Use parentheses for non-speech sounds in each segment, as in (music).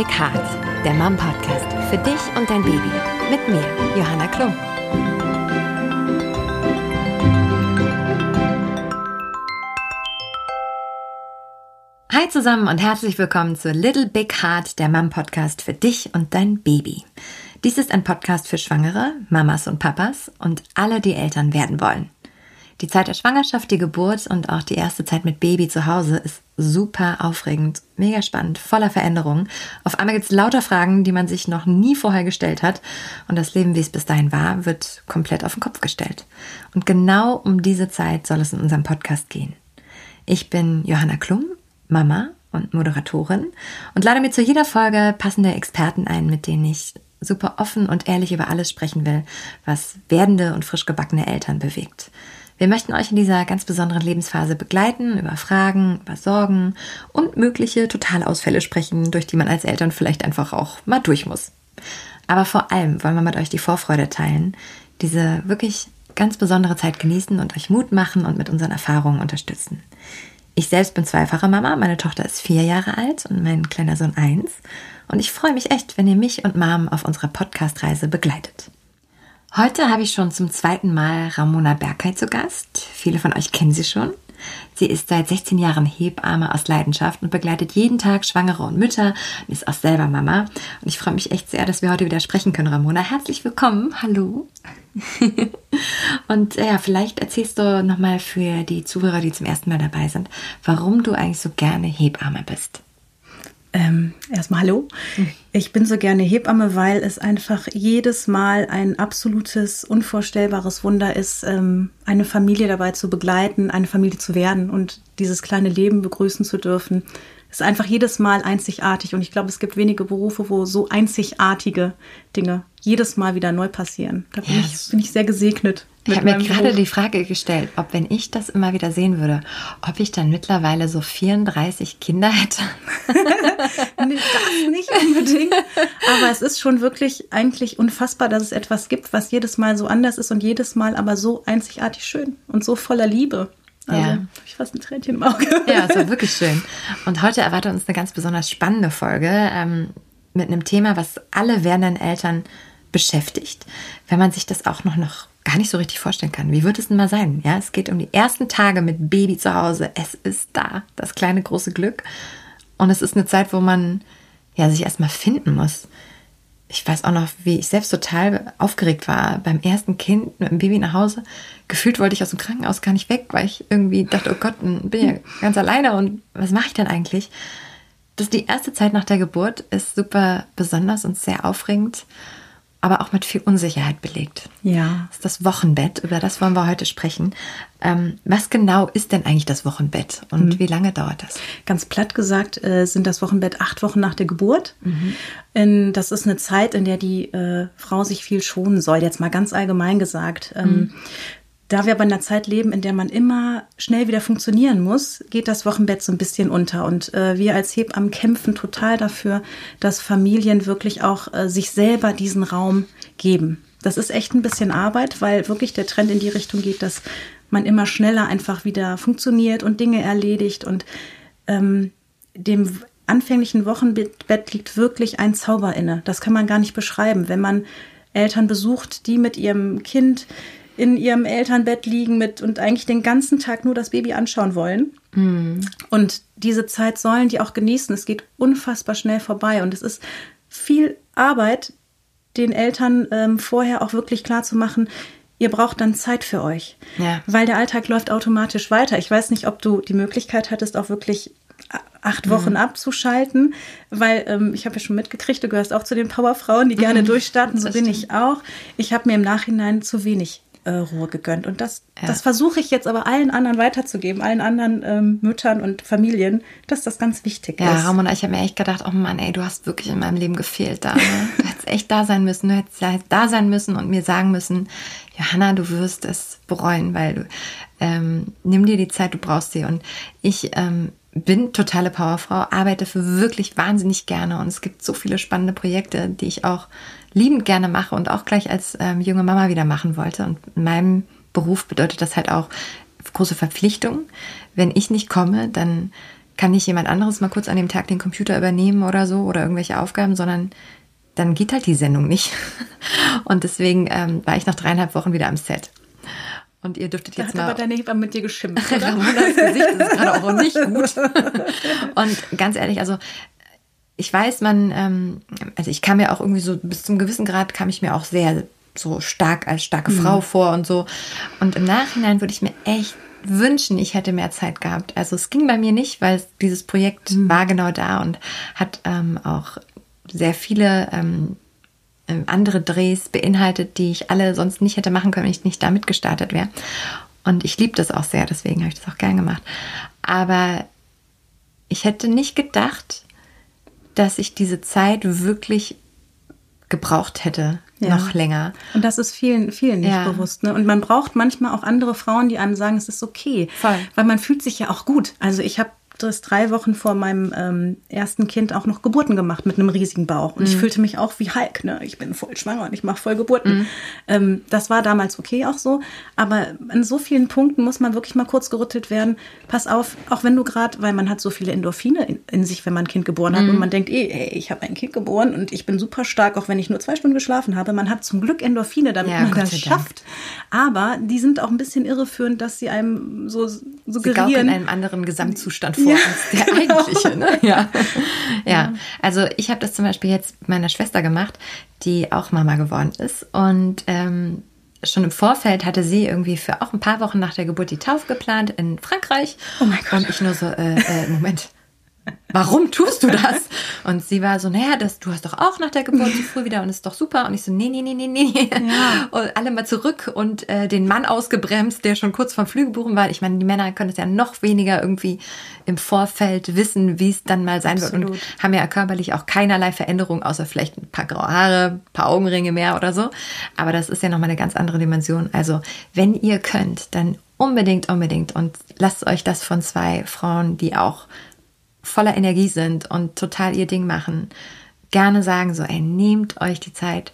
Big Heart, der Mom Podcast für dich und dein Baby. Mit mir, Johanna Klum. Hi zusammen und herzlich willkommen zu Little Big Heart, der Mom Podcast für dich und dein Baby. Dies ist ein Podcast für Schwangere, Mamas und Papas und alle, die Eltern werden wollen. Die Zeit der Schwangerschaft, die Geburt und auch die erste Zeit mit Baby zu Hause ist super aufregend, mega spannend, voller Veränderungen. Auf einmal gibt es lauter Fragen, die man sich noch nie vorher gestellt hat. Und das Leben, wie es bis dahin war, wird komplett auf den Kopf gestellt. Und genau um diese Zeit soll es in unserem Podcast gehen. Ich bin Johanna Klum, Mama und Moderatorin und lade mir zu jeder Folge passende Experten ein, mit denen ich super offen und ehrlich über alles sprechen will, was werdende und frisch gebackene Eltern bewegt. Wir möchten euch in dieser ganz besonderen Lebensphase begleiten, über Fragen, über Sorgen und mögliche Totalausfälle sprechen, durch die man als Eltern vielleicht einfach auch mal durch muss. Aber vor allem wollen wir mit euch die Vorfreude teilen, diese wirklich ganz besondere Zeit genießen und euch Mut machen und mit unseren Erfahrungen unterstützen. Ich selbst bin zweifache Mama, meine Tochter ist vier Jahre alt und mein kleiner Sohn eins. Und ich freue mich echt, wenn ihr mich und Mom auf unserer Podcast-Reise begleitet. Heute habe ich schon zum zweiten Mal Ramona Bergheit zu Gast. Viele von euch kennen sie schon. Sie ist seit 16 Jahren Hebamme aus Leidenschaft und begleitet jeden Tag Schwangere und Mütter und ist auch selber Mama. Und ich freue mich echt sehr, dass wir heute wieder sprechen können, Ramona. Herzlich willkommen. Hallo. (laughs) und ja, vielleicht erzählst du nochmal für die Zuhörer, die zum ersten Mal dabei sind, warum du eigentlich so gerne Hebamme bist. Ähm, erstmal hallo. Ich bin so gerne Hebamme, weil es einfach jedes Mal ein absolutes, unvorstellbares Wunder ist, ähm, eine Familie dabei zu begleiten, eine Familie zu werden und dieses kleine Leben begrüßen zu dürfen. Ist einfach jedes Mal einzigartig und ich glaube, es gibt wenige Berufe, wo so einzigartige Dinge jedes Mal wieder neu passieren. Da bin, yes. ich, bin ich sehr gesegnet. Ich habe mir gerade die Frage gestellt, ob wenn ich das immer wieder sehen würde, ob ich dann mittlerweile so 34 Kinder hätte. (laughs) das nicht unbedingt. Aber es ist schon wirklich eigentlich unfassbar, dass es etwas gibt, was jedes Mal so anders ist und jedes Mal aber so einzigartig schön und so voller Liebe. Also, ja. ich fast ein Tränchen im Auge. ja, es war wirklich schön. Und heute erwartet uns eine ganz besonders spannende Folge ähm, mit einem Thema, was alle werdenden Eltern beschäftigt, wenn man sich das auch noch, noch gar nicht so richtig vorstellen kann. Wie wird es denn mal sein? Ja, es geht um die ersten Tage mit Baby zu Hause. Es ist da, das kleine große Glück. Und es ist eine Zeit, wo man ja sich erstmal finden muss. Ich weiß auch noch, wie ich selbst total aufgeregt war beim ersten Kind mit dem Baby nach Hause. Gefühlt wollte ich aus dem Krankenhaus gar nicht weg, weil ich irgendwie dachte, oh Gott, bin ja ganz alleine und was mache ich denn eigentlich? Das die erste Zeit nach der Geburt ist super besonders und sehr aufregend aber auch mit viel Unsicherheit belegt. Ja. Das ist das Wochenbett, über das wollen wir heute sprechen. Ähm, was genau ist denn eigentlich das Wochenbett und mhm. wie lange dauert das? Ganz platt gesagt äh, sind das Wochenbett acht Wochen nach der Geburt. Mhm. In, das ist eine Zeit, in der die äh, Frau sich viel schonen soll, jetzt mal ganz allgemein gesagt. Ähm, mhm. Da wir aber in einer Zeit leben, in der man immer schnell wieder funktionieren muss, geht das Wochenbett so ein bisschen unter. Und äh, wir als Hebammen kämpfen total dafür, dass Familien wirklich auch äh, sich selber diesen Raum geben. Das ist echt ein bisschen Arbeit, weil wirklich der Trend in die Richtung geht, dass man immer schneller einfach wieder funktioniert und Dinge erledigt. Und ähm, dem anfänglichen Wochenbett liegt wirklich ein Zauber inne. Das kann man gar nicht beschreiben. Wenn man Eltern besucht, die mit ihrem Kind in ihrem Elternbett liegen mit und eigentlich den ganzen Tag nur das Baby anschauen wollen. Mhm. Und diese Zeit sollen die auch genießen. Es geht unfassbar schnell vorbei und es ist viel Arbeit, den Eltern ähm, vorher auch wirklich klar zu machen, ihr braucht dann Zeit für euch. Ja. Weil der Alltag läuft automatisch weiter. Ich weiß nicht, ob du die Möglichkeit hattest, auch wirklich acht mhm. Wochen mhm. abzuschalten, weil ähm, ich habe ja schon mitgekriegt, du gehörst auch zu den Powerfrauen, die gerne mhm. durchstarten, so bin stimmt. ich auch. Ich habe mir im Nachhinein zu wenig äh, Ruhe gegönnt. Und das, ja. das versuche ich jetzt aber allen anderen weiterzugeben, allen anderen ähm, Müttern und Familien, dass das ganz wichtig ja, ist. Ja, Ramona, ich habe mir echt gedacht, oh Mann, ey, du hast wirklich in meinem Leben gefehlt da. Ne? Du hättest echt da sein müssen, du hättest da sein müssen und mir sagen müssen, Johanna, du wirst es bereuen, weil du ähm, nimm dir die Zeit, du brauchst sie. Und ich ähm, bin totale Powerfrau, arbeite für wirklich wahnsinnig gerne und es gibt so viele spannende Projekte, die ich auch liebend gerne mache und auch gleich als ähm, junge Mama wieder machen wollte. Und in meinem Beruf bedeutet das halt auch große Verpflichtung. Wenn ich nicht komme, dann kann nicht jemand anderes mal kurz an dem Tag den Computer übernehmen oder so oder irgendwelche Aufgaben, sondern dann geht halt die Sendung nicht. (laughs) Und deswegen ähm, war ich nach dreieinhalb Wochen wieder am Set. Und ihr dürftet jetzt da hat mal. aber deine Hebamme mit dir geschimpft, (laughs) oder? Ramonas Gesicht ist gerade auch nicht gut. (laughs) Und ganz ehrlich, also ich weiß, man, ähm, also ich kam mir auch irgendwie so bis zum gewissen Grad kam ich mir auch sehr so stark als starke mhm. Frau vor und so. Und im Nachhinein würde ich mir echt wünschen, ich hätte mehr Zeit gehabt. Also es ging bei mir nicht, weil dieses Projekt mhm. war genau da und hat ähm, auch sehr viele ähm, ähm, andere Drehs beinhaltet, die ich alle sonst nicht hätte machen können, wenn ich nicht damit gestartet wäre. Und ich liebe das auch sehr, deswegen habe ich das auch gern gemacht. Aber ich hätte nicht gedacht, dass ich diese Zeit wirklich gebraucht hätte, ja. noch länger. Und das ist vielen, vielen nicht ja. bewusst. Ne? Und man braucht manchmal auch andere Frauen, die einem sagen, es ist okay. Voll. Weil man fühlt sich ja auch gut. Also ich habe das drei Wochen vor meinem ähm, ersten Kind auch noch Geburten gemacht mit einem riesigen Bauch. Und mhm. ich fühlte mich auch wie Hulk. Ne? Ich bin voll schwanger und ich mache voll Geburten. Mhm. Ähm, das war damals okay auch so. Aber an so vielen Punkten muss man wirklich mal kurz gerüttelt werden. Pass auf, auch wenn du gerade, weil man hat so viele Endorphine in, in, sich, wenn man ein Kind geboren hat. Mhm. Und man denkt, eh, ey, ich habe ein Kind geboren und ich bin super stark, auch wenn ich nur zwei Stunden geschlafen habe. Man hat zum Glück Endorphine, damit ja, man Gott das schafft. Aber die sind auch ein bisschen irreführend, dass sie einem so suggerieren. Sie in einem anderen Gesamtzustand vor ja. (laughs) als der eigentliche. Ne? (laughs) Ja. ja, also ich habe das zum Beispiel jetzt meiner Schwester gemacht, die auch Mama geworden ist. Und ähm, schon im Vorfeld hatte sie irgendwie für auch ein paar Wochen nach der Geburt die Taufe geplant in Frankreich. Oh mein Gott. Und ich nur so, äh, äh, Moment, warum tust du das? Und sie war so, naja, das, du hast doch auch nach der Geburt so früh wieder und ist doch super. Und ich so, nee, nee, nee, nee, nee. Ja. Und alle mal zurück und äh, den Mann ausgebremst, der schon kurz vom Flüge buchen war. Ich meine, die Männer können es ja noch weniger irgendwie im Vorfeld wissen, wie es dann mal sein Absolut. wird und haben ja körperlich auch keinerlei Veränderung, außer vielleicht ein paar graue Haare, ein paar Augenringe mehr oder so. Aber das ist ja nochmal eine ganz andere Dimension. Also, wenn ihr könnt, dann unbedingt, unbedingt und lasst euch das von zwei Frauen, die auch voller Energie sind und total ihr Ding machen, gerne sagen so, ey, nehmt euch die Zeit.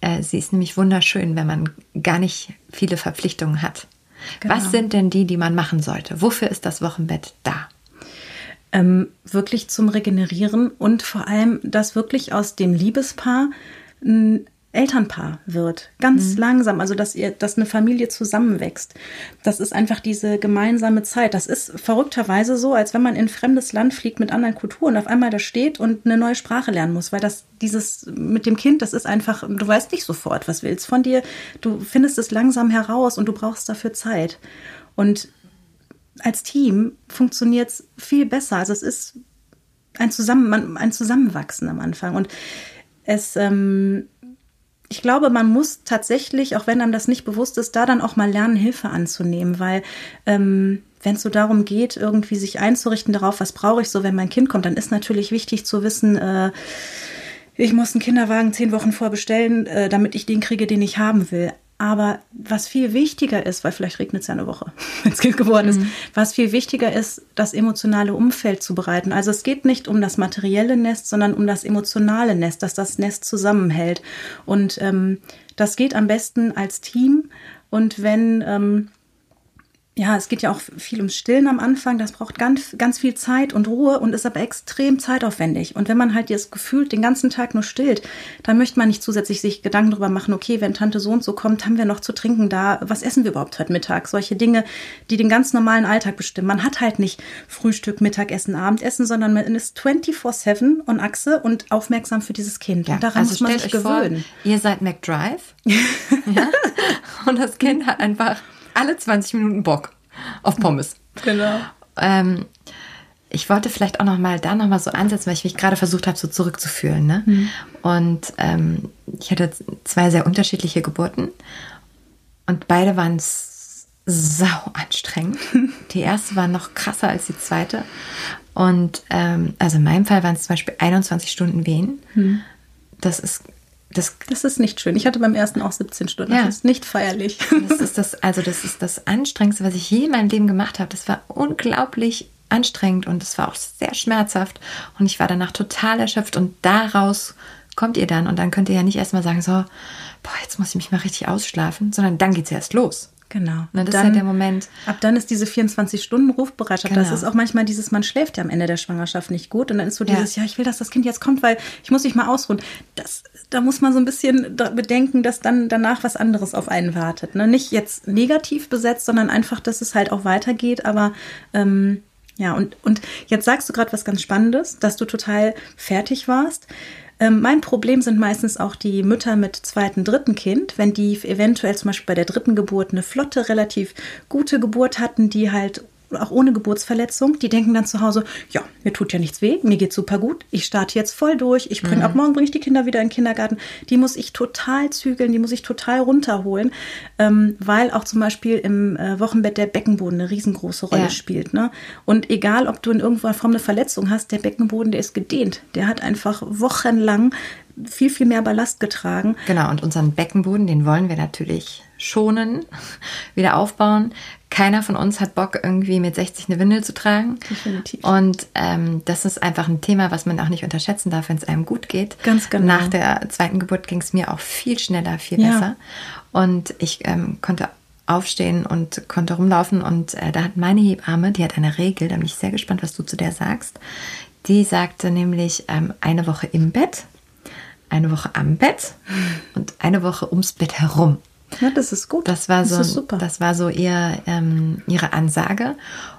Äh, sie ist nämlich wunderschön, wenn man gar nicht viele Verpflichtungen hat. Genau. Was sind denn die, die man machen sollte? Wofür ist das Wochenbett da? Ähm, wirklich zum Regenerieren und vor allem, dass wirklich aus dem Liebespaar ein Elternpaar wird. Ganz mhm. langsam, also dass ihr, dass eine Familie zusammenwächst. Das ist einfach diese gemeinsame Zeit. Das ist verrückterweise so, als wenn man in ein fremdes Land fliegt mit anderen Kulturen und auf einmal da steht und eine neue Sprache lernen muss, weil das dieses mit dem Kind, das ist einfach, du weißt nicht sofort, was willst von dir. Du findest es langsam heraus und du brauchst dafür Zeit. Und als Team funktioniert es viel besser. Also es ist ein, Zusammen, ein Zusammenwachsen am Anfang. Und es ähm, ich glaube, man muss tatsächlich, auch wenn einem das nicht bewusst ist, da dann auch mal lernen, Hilfe anzunehmen, weil ähm, wenn es so darum geht, irgendwie sich einzurichten darauf, was brauche ich so, wenn mein Kind kommt, dann ist natürlich wichtig zu wissen, äh, ich muss einen Kinderwagen zehn Wochen vorbestellen, äh, damit ich den kriege, den ich haben will. Aber was viel wichtiger ist, weil vielleicht regnet es ja eine Woche, (laughs) wenn es Kind geworden ist, mhm. was viel wichtiger ist, das emotionale Umfeld zu bereiten. Also es geht nicht um das materielle Nest, sondern um das emotionale Nest, dass das Nest zusammenhält. Und ähm, das geht am besten als Team. Und wenn ähm, ja, es geht ja auch viel ums Stillen am Anfang. Das braucht ganz, ganz viel Zeit und Ruhe und ist aber extrem zeitaufwendig. Und wenn man halt jetzt gefühlt den ganzen Tag nur stillt, dann möchte man nicht zusätzlich sich Gedanken darüber machen, okay, wenn Tante so und so kommt, haben wir noch zu trinken da. Was essen wir überhaupt heute Mittag? Solche Dinge, die den ganz normalen Alltag bestimmen. Man hat halt nicht Frühstück, Mittagessen, Abendessen, sondern man ist 24-7 on Achse und aufmerksam für dieses Kind. Ja, und daran also muss man sich gewöhnen. Vor, ihr seid McDrive. (laughs) ja? Und das Kind hat einfach alle 20 Minuten Bock auf Pommes. Genau. Ähm, ich wollte vielleicht auch noch mal da noch mal so ansetzen, weil ich mich gerade versucht habe, so zurückzufühlen. Ne? Mhm. Und ähm, ich hatte zwei sehr unterschiedliche Geburten und beide waren sau anstrengend. (laughs) Die erste war noch krasser als die zweite. Und ähm, also in meinem Fall waren es zum Beispiel 21 Stunden Wehen. Mhm. Das ist das, das ist nicht schön. Ich hatte beim ersten auch 17 Stunden. Ja. Das ist nicht feierlich. Das ist das, also das ist das Anstrengendste, was ich je in meinem Leben gemacht habe. Das war unglaublich anstrengend und es war auch sehr schmerzhaft. Und ich war danach total erschöpft und daraus kommt ihr dann. Und dann könnt ihr ja nicht erstmal sagen, so, boah, jetzt muss ich mich mal richtig ausschlafen, sondern dann geht es erst los. Genau. Na, das dann, ist halt der Moment. Ab dann ist diese 24-Stunden-Rufbereitschaft. Genau. Das ist auch manchmal dieses, man schläft ja am Ende der Schwangerschaft nicht gut. Und dann ist so dieses, ja, ich will, dass das Kind jetzt kommt, weil ich muss mich mal ausruhen. Das, da muss man so ein bisschen bedenken, dass dann danach was anderes auf einen wartet. Ne? Nicht jetzt negativ besetzt, sondern einfach, dass es halt auch weitergeht. Aber ähm, ja, und, und jetzt sagst du gerade was ganz Spannendes, dass du total fertig warst. Ähm, mein Problem sind meistens auch die Mütter mit zweiten, dritten Kind, wenn die eventuell zum Beispiel bei der dritten Geburt eine flotte, relativ gute Geburt hatten, die halt auch ohne Geburtsverletzung, die denken dann zu Hause, ja, mir tut ja nichts weh, mir geht's super gut, ich starte jetzt voll durch, ich bringe ab morgen bringe ich die Kinder wieder in den Kindergarten. Die muss ich total zügeln, die muss ich total runterholen, ähm, weil auch zum Beispiel im äh, Wochenbett der Beckenboden eine riesengroße Rolle Ja. spielt. Ne? Und egal, ob du in irgendeiner Form eine Verletzung hast, der Beckenboden, der ist gedehnt. Der hat einfach wochenlang viel, viel mehr Ballast getragen. Genau, und unseren Beckenboden, den wollen wir natürlich schonen, (laughs) wieder aufbauen. Keiner von uns hat Bock, irgendwie mit 60 eine Windel zu tragen. Definitiv. Und ähm, das ist einfach ein Thema, was man auch nicht unterschätzen darf, wenn es einem gut geht. Ganz genau. Nach der zweiten Geburt ging es mir auch viel schneller, viel Ja. besser. Und ich ähm, konnte aufstehen und konnte rumlaufen. Und äh, da hat meine Hebamme, die hat eine Regel, da bin ich sehr gespannt, was du zu der sagst. Die sagte nämlich ähm, eine Woche im Bett, eine Woche am Bett und eine Woche ums Bett herum. Ja, das ist gut. Das war so, das ist super. das war so ihr, ähm, ihre Ansage.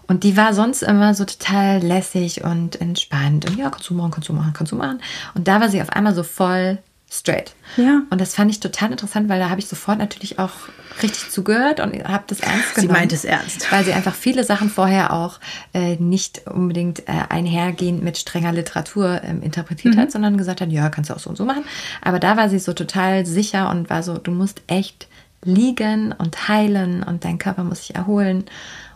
Und die war sonst immer so total lässig und entspannt. Und ja, kannst du machen, kannst du machen, kannst du machen. Und da war sie auf einmal so voll straight. Ja. Und das fand ich total interessant, weil da habe ich sofort natürlich auch richtig zugehört und habe das ernst Sie genommen. meint es ernst. Weil sie einfach viele Sachen vorher auch äh, nicht unbedingt äh, einhergehend mit strenger Literatur ähm, interpretiert Mhm. hat, sondern gesagt hat, ja, kannst du auch so und so machen. Aber da war sie so total sicher und war so, du musst echt liegen und heilen und dein Körper muss sich erholen.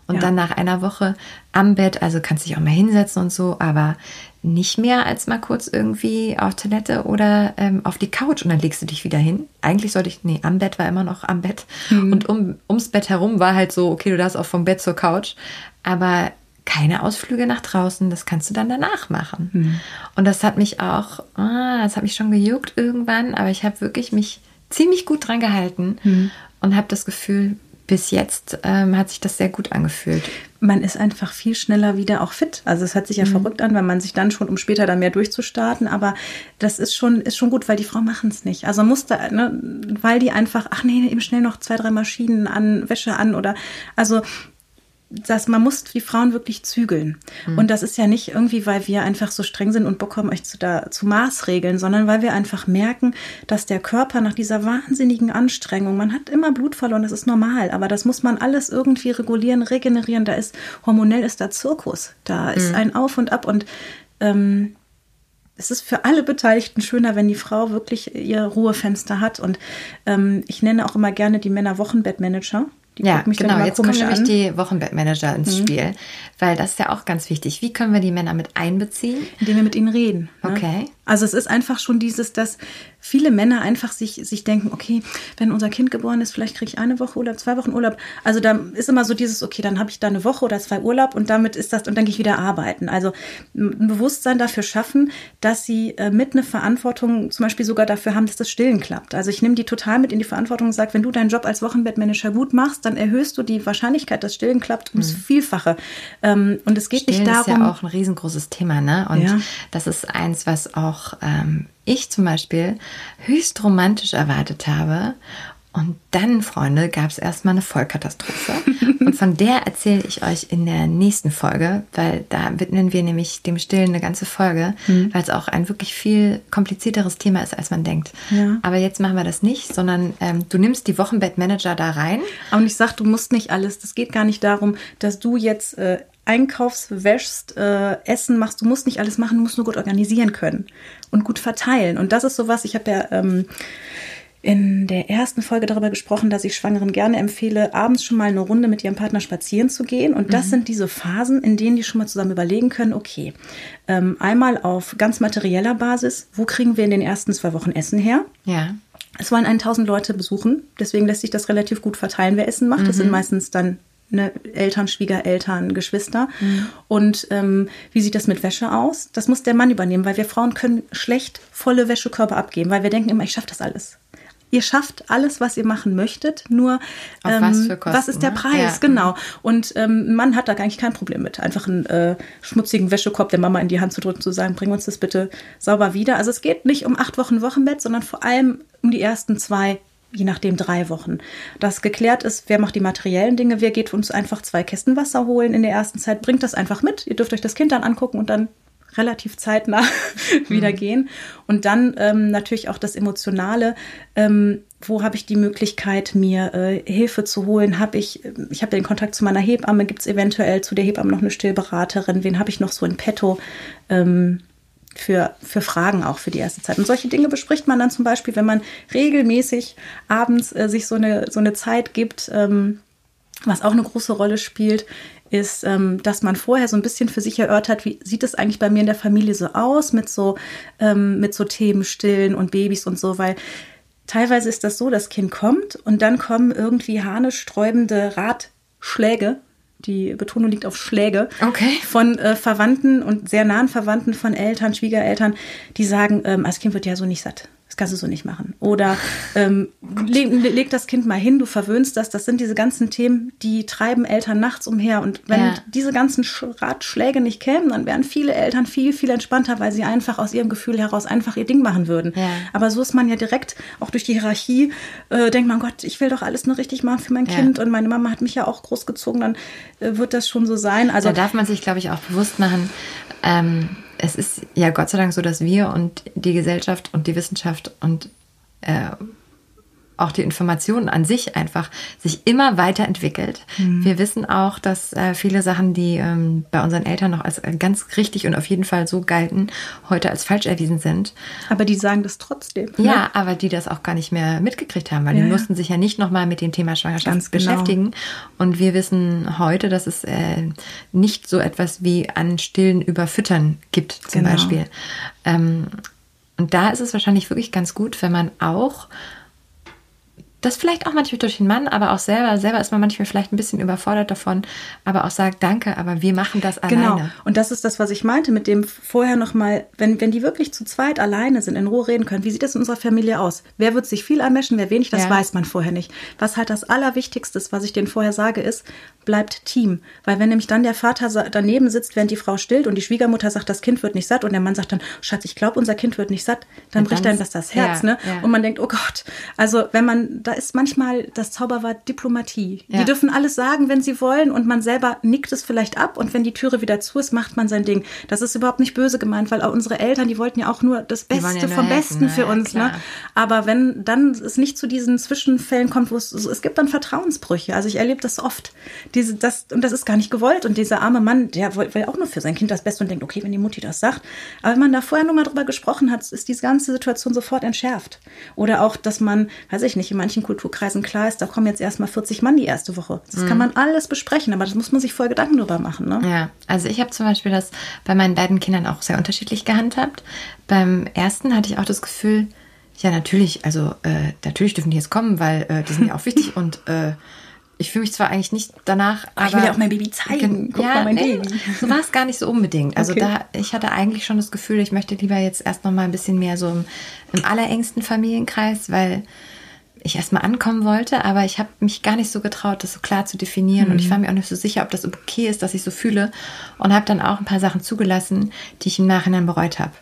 Und Ja. dann nach einer Woche am Bett, also kannst dich auch mal hinsetzen und so, aber nicht mehr als mal kurz irgendwie auf Toilette oder ähm, auf die Couch und dann legst du dich wieder hin. Eigentlich sollte ich, nee, am Bett war immer noch am Bett. Und um, ums Bett herum war halt so, okay, du darfst auch vom Bett zur Couch, aber keine Ausflüge nach draußen, das kannst du dann danach machen. Und das hat mich auch, ah, das hat mich schon gejuckt irgendwann, aber ich habe wirklich mich ziemlich gut dran gehalten und habe das Gefühl, bis jetzt ähm, hat sich das sehr gut angefühlt. man ist einfach viel schneller wieder auch fit. Also es hört sich ja verrückt an, wenn man sich dann schon, um später dann mehr durchzustarten, aber das ist schon, ist schon gut, weil die Frauen machen es nicht. Also musste, ne, weil die einfach, ach nee, eben schnell noch zwei, drei Maschinen an, Wäsche an oder, also dass man muss die Frauen wirklich zügeln. Und das ist ja nicht irgendwie, weil wir einfach so streng sind und Bock haben, euch zu, da, zu Maßregeln, sondern weil wir einfach merken, dass der Körper nach dieser wahnsinnigen Anstrengung, man hat immer Blut verloren, das ist normal, aber das muss man alles irgendwie regulieren, regenerieren. Da ist, hormonell ist da Zirkus. Da ist ein Auf und Ab und ähm, es ist für alle Beteiligten schöner, wenn die Frau wirklich ihr Ruhefenster hat. Und ähm, ich nenne auch immer gerne die Männer Wochenbettmanager. Ja, genau. Jetzt kommen nämlich an. die Wochenbettmanager ins Spiel, weil das ist ja auch ganz wichtig. Wie können wir die Männer mit einbeziehen? indem wir mit ihnen reden. Ne? Okay. Also es ist einfach schon dieses, dass viele Männer einfach sich, sich denken, okay, wenn unser Kind geboren ist, vielleicht kriege ich eine Woche Urlaub, zwei Wochen Urlaub. Also da ist immer so dieses, okay, dann habe ich da eine Woche oder zwei Urlaub und damit ist das, und dann gehe ich wieder arbeiten. Also ein Bewusstsein dafür schaffen, dass sie äh, mit eine Verantwortung zum Beispiel sogar dafür haben, dass das Stillen klappt. Also ich nehme die total mit in die Verantwortung und sage, wenn du deinen Job als Wochenbettmanager gut machst, dann erhöhst du die Wahrscheinlichkeit, dass Stillen klappt, ums Vielfache. Ähm, und es geht Mhm. Stillen nicht ist darum, ja auch ein riesengroßes Thema, ne? Und Ja. das ist eins, was auch ähm, ich zum Beispiel höchst romantisch erwartet habe. Und dann, Freunde, gab es erstmal eine Vollkatastrophe. (laughs) und von der erzähle ich euch in der nächsten Folge, weil da widmen wir nämlich dem Stillen eine ganze Folge, Mhm. weil es auch ein wirklich viel komplizierteres Thema ist, als man denkt. Ja. Aber jetzt machen wir das nicht, sondern ähm, du nimmst die Wochenbettmanager da rein. Und ich sag, du musst nicht alles. Das geht gar nicht darum, dass du jetzt äh, einkaufst, wäschst, äh, Essen machst. Du musst nicht alles machen, du musst nur gut organisieren können und gut verteilen. Und das ist sowas, ich habe ja ähm, in der ersten Folge darüber gesprochen, dass ich Schwangeren gerne empfehle, abends schon mal eine Runde mit ihrem Partner spazieren zu gehen. Und das sind diese Phasen, in denen die schon mal zusammen überlegen können, okay, ähm, einmal auf ganz materieller Basis, wo kriegen wir in den ersten zwei Wochen Essen her? Ja. Es wollen 1000 Leute besuchen, deswegen lässt sich das relativ gut verteilen, wer Essen macht. Das sind meistens dann ne, Eltern, Schwiegereltern, Geschwister. Und ähm, wie sieht das mit Wäsche aus? Das muss der Mann übernehmen, weil wir Frauen können schlecht volle Wäschekörper abgeben, weil wir denken immer, ich schaffe das alles. ihr schafft alles, was ihr machen möchtet, nur ähm, was, Kosten, was, ist der ne? Preis, ja. genau. Und ähm, Mann hat da eigentlich kein Problem mit, einfach einen äh, schmutzigen Wäschekorb der Mama in die Hand zu drücken, zu sagen, bring uns das bitte sauber wieder. Also es geht nicht um acht Wochen Wochenbett, sondern vor allem um die ersten zwei je nachdem drei Wochen. Das geklärt ist, wer macht die materiellen Dinge, wer geht uns einfach zwei Kästen Wasser holen in der ersten Zeit, bringt das einfach mit. Ihr dürft euch das Kind dann angucken und dann relativ zeitnah (laughs) wieder mhm. gehen. Und dann ähm, natürlich auch das Emotionale. Ähm, wo habe ich die Möglichkeit, mir äh, Hilfe zu holen? Habe ich, ich habe den Kontakt zu meiner Hebamme, gibt es eventuell zu der Hebamme noch eine Stillberaterin? Wen habe ich noch so in petto? Ähm, für, für Fragen auch für die erste Zeit. Und solche Dinge bespricht man dann zum Beispiel, wenn man regelmäßig abends äh, sich so eine, so eine Zeit gibt, ähm, was auch eine große Rolle spielt, ist, ähm, dass man vorher so ein bisschen für sich erörtert, wie sieht es eigentlich bei mir in der Familie so aus mit so, ähm, mit so Themen Stillen und Babys und so, weil teilweise ist das so, das Kind kommt und dann kommen irgendwie hanesträubende Ratschläge die Betonung liegt auf Schläge okay. von äh, Verwandten und sehr nahen Verwandten von Eltern, Schwiegereltern, die sagen, ähm, das Kind wird ja so nicht satt. Das kannst du so nicht machen. Oder ähm, leg, leg, das Kind mal hin, du verwöhnst das. Das sind diese ganzen Themen, die treiben Eltern nachts umher. Und wenn ja. diese ganzen Ratschläge nicht kämen, dann wären viele Eltern viel, viel entspannter, weil sie einfach aus ihrem Gefühl heraus einfach ihr Ding machen würden. Ja. Aber so ist man ja direkt, auch durch die Hierarchie, äh, denkt man, Gott, ich will doch alles nur richtig machen für mein ja. Kind. Und meine Mama hat mich ja auch großgezogen, dann äh, wird das schon so sein. Also da darf man sich, glaube ich, auch bewusst machen, ähm, es ist ja Gott sei Dank so, dass wir und die Gesellschaft und die Wissenschaft und äh, auch die Information an sich einfach sich immer weiterentwickelt. Mhm. Wir wissen auch, dass äh, viele Sachen, die ähm, bei unseren Eltern noch als äh, ganz richtig und auf jeden Fall so galten, heute als falsch erwiesen sind. Aber die sagen das trotzdem. Ne? Ja, aber die das auch gar nicht mehr mitgekriegt haben, weil ja. die mussten sich ja nicht nochmal mit dem Thema Schwangerschaft ganz genau. beschäftigen. Und wir wissen heute, dass es äh, nicht so etwas wie an Stillen überfüttern gibt, zum genau. Beispiel. Ähm, und da ist es wahrscheinlich wirklich ganz gut, wenn man auch das vielleicht auch manchmal durch den Mann, aber auch selber. Selber ist man manchmal vielleicht ein bisschen überfordert davon, aber auch sagt, danke, aber wir machen das genau. alleine. Genau. Und das ist das, was ich meinte mit dem vorher nochmal, wenn, wenn die wirklich zu zweit alleine sind, in Ruhe reden können, wie sieht das in unserer Familie aus? Wer wird sich viel einmischen, wer wenig, das ja. weiß man vorher nicht. Was halt das Allerwichtigste ist, was ich denen vorher sage, ist, bleibt Team. Weil wenn nämlich dann der Vater daneben sitzt, während die Frau stillt und die Schwiegermutter sagt, das Kind wird nicht satt und der Mann sagt dann, Schatz, ich glaube, unser Kind wird nicht satt, dann ja, bricht einem das das Herz. Ja, ne? Und man denkt, oh Gott, also wenn man da ist manchmal das Zauberwort Diplomatie. Ja. Die dürfen alles sagen, wenn sie wollen und man selber nickt es vielleicht ab und wenn die Türe wieder zu ist, macht man sein Ding. Das ist überhaupt nicht böse gemeint, weil auch unsere Eltern, die wollten ja auch nur das Beste ja vom helfen, Besten für uns. Ne? Aber wenn dann es nicht zu diesen Zwischenfällen kommt, wo es, es gibt dann Vertrauensbrüche. Also ich erlebe das oft. Diese, das, und das ist gar nicht gewollt. Und dieser arme Mann, der will, will auch nur für sein Kind das Beste und denkt, okay, wenn die Mutti das sagt. Aber wenn man da vorher nur mal drüber gesprochen hat, ist diese ganze Situation sofort entschärft. Oder auch, dass man, weiß ich nicht, in manchen Kulturkreisen Kreisen klar ist, da kommen jetzt erstmal 40 Mann die erste Woche. Das mhm. kann man alles besprechen, aber das muss man sich vorher Gedanken drüber machen. Ne? Ja, also ich habe zum Beispiel das bei meinen beiden Kindern auch sehr unterschiedlich gehandhabt. Beim ersten hatte ich auch das Gefühl, ja, natürlich, also äh, natürlich dürfen die jetzt kommen, weil äh, die sind ja auch wichtig (laughs) und äh, ich fühle mich zwar eigentlich nicht danach, aber ich will ja auch mein Baby zeigen. Guck ja, mal mein nee, Baby. So war es gar nicht so unbedingt. Also okay. da, ich hatte eigentlich schon das Gefühl, ich möchte lieber jetzt erst noch mal ein bisschen mehr so im, im allerengsten Familienkreis, weil ich erstmal ankommen wollte, aber ich habe mich gar nicht so getraut, das so klar zu definieren mhm. und ich war mir auch nicht so sicher, ob das okay ist, dass ich so fühle und habe dann auch ein paar Sachen zugelassen, die ich im Nachhinein bereut habe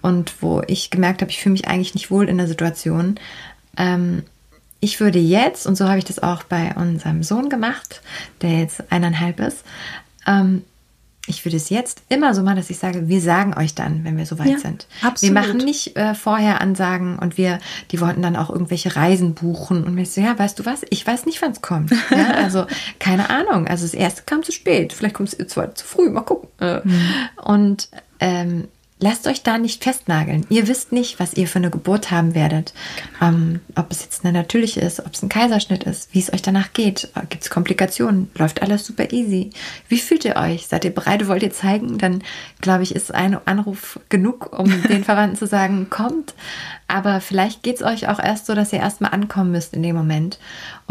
und wo ich gemerkt habe, ich fühle mich eigentlich nicht wohl in der Situation. Ähm, ich würde jetzt, und so habe ich das auch bei unserem Sohn gemacht, der jetzt eineinhalb ist, ähm, ich würde es jetzt immer so machen, dass ich sage, wir sagen euch dann, wenn wir soweit ja, sind. Absolut. Wir machen nicht äh, vorher Ansagen und wir, die wollten dann auch irgendwelche Reisen buchen und mir so, ja, weißt du was, ich weiß nicht, wann es kommt. (laughs) Ja, also keine Ahnung. Also das erste kam zu spät, vielleicht kommt es zu früh, mal gucken. Mhm. Und ähm, lasst euch da nicht festnageln. Ihr wisst nicht, was ihr für eine Geburt haben werdet. Genau. Ähm, ob es jetzt eine natürliche ist, ob es ein Kaiserschnitt ist, wie es euch danach geht. Gibt es Komplikationen? Läuft alles super easy? Wie fühlt ihr euch? Seid ihr bereit? Wollt ihr zeigen? Dann, glaube ich, ist ein Anruf genug, um (laughs) den Verwandten zu sagen, kommt. Aber vielleicht geht es euch auch erst so, dass ihr erstmal ankommen müsst in dem Moment.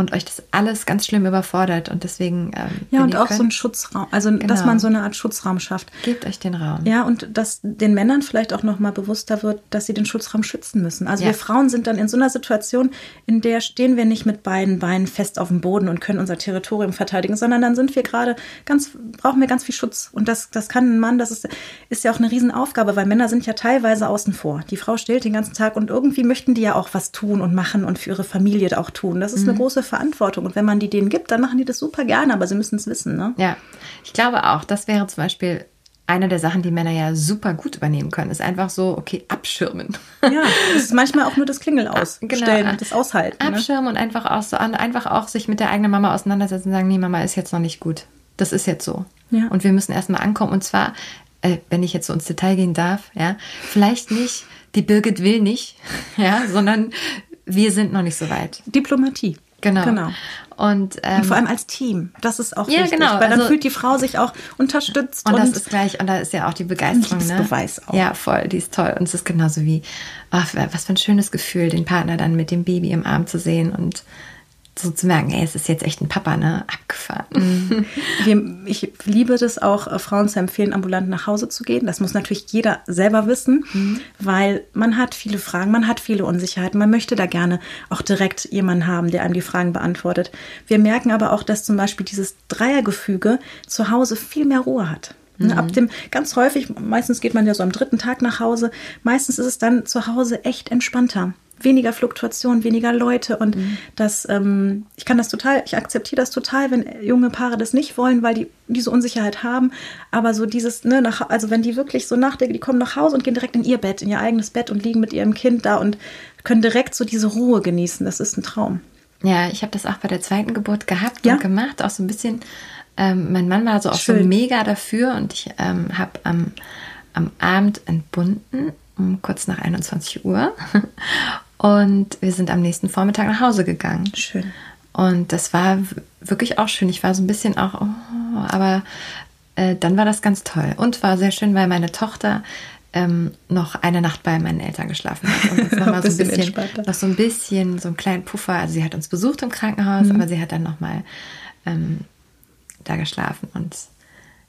und euch das alles ganz schlimm überfordert und deswegen. Ähm, ja, und auch könnt, so ein Schutzraum, also genau. dass man so eine Art Schutzraum schafft. Gebt euch den Raum. Ja, und dass den Männern vielleicht auch nochmal bewusster wird, dass sie den Schutzraum schützen müssen. Also ja. wir Frauen sind dann in so einer Situation, in der stehen wir nicht mit beiden Beinen fest auf dem Boden und können unser Territorium verteidigen, sondern dann sind wir gerade ganz, brauchen wir ganz viel Schutz. Und das, das kann ein Mann, das ist, ist ja auch eine Riesenaufgabe, weil Männer sind ja teilweise außen vor. Die Frau stillt den ganzen Tag und irgendwie möchten die ja auch was tun und machen und für ihre Familie auch tun. Das ist mhm. eine große Verantwortung. Und wenn man die denen gibt, dann machen die das super gerne, aber sie müssen es wissen. Ne? Ja, ich glaube auch, das wäre zum Beispiel eine der Sachen, die Männer ja super gut übernehmen können, ist einfach so, okay, abschirmen. Ja, das ist manchmal auch nur das Klingel (laughs) ah, ausstellen genau. und das aushalten. Ne? Abschirmen ne? und einfach auch so, einfach auch sich mit der eigenen Mama auseinandersetzen und sagen, nee, Mama ist jetzt noch nicht gut. Das ist jetzt so. Ja. Und wir müssen erstmal ankommen. Und zwar, äh, wenn ich jetzt so ins Detail gehen darf, ja, vielleicht nicht, die Birgit will nicht, (laughs) ja, sondern wir sind noch nicht so weit. Diplomatie. Genau. genau. Und, ähm, und, vor allem als Team. Das ist auch ja, wichtig, genau. weil dann also, fühlt die Frau sich auch unterstützt. Und, und, das ist gleich, und da ist ja auch die Begeisterung. Ne? Beweis auch. Ja, voll, die ist toll. Und es ist genauso wie, ach, was für ein schönes Gefühl, den Partner dann mit dem Baby im Arm zu sehen und so zu merken, ey, es ist jetzt echt ein Papa, ne? Abgefahren. Mhm. Ich liebe das auch, äh, Frauen zu empfehlen, ambulant nach Hause zu gehen. Das muss natürlich jeder selber wissen, mhm. weil man hat viele Fragen, man hat viele Unsicherheiten. Man möchte da gerne auch direkt jemanden haben, der einem die Fragen beantwortet. Wir merken aber auch, dass zum Beispiel dieses Dreiergefüge zu Hause viel mehr Ruhe hat. Ne, mhm. Ab dem, ganz häufig, meistens geht man ja so am dritten Tag nach Hause, meistens ist es dann zu Hause echt entspannter weniger Fluktuation, weniger Leute und mhm. das, ähm, ich kann das total, ich akzeptiere das total, wenn junge Paare das nicht wollen, weil die diese Unsicherheit haben. Aber so dieses, ne, nach, also wenn die wirklich so nachdenken, die kommen nach Hause und gehen direkt in ihr Bett, in ihr eigenes Bett und liegen mit ihrem Kind da und können direkt so diese Ruhe genießen. Das ist ein Traum. Ja, ich habe das auch bei der zweiten Geburt gehabt ja? und gemacht, auch so ein bisschen. Ähm, mein Mann war so auch Schön. so mega dafür und ich ähm, habe am, am Abend entbunden um kurz nach 21 Uhr Und wir sind am nächsten Vormittag nach Hause gegangen. Schön. Und das war wirklich auch schön. Ich war so ein bisschen auch, oh, aber äh, dann war das ganz toll. Und war sehr schön, weil meine Tochter ähm, noch eine Nacht bei meinen Eltern geschlafen hat. Und uns noch (laughs) mal so ein bisschen, noch so ein bisschen, so einen kleinen Puffer. Also sie hat uns besucht im Krankenhaus, mhm. aber sie hat dann noch mal ähm, da geschlafen. Und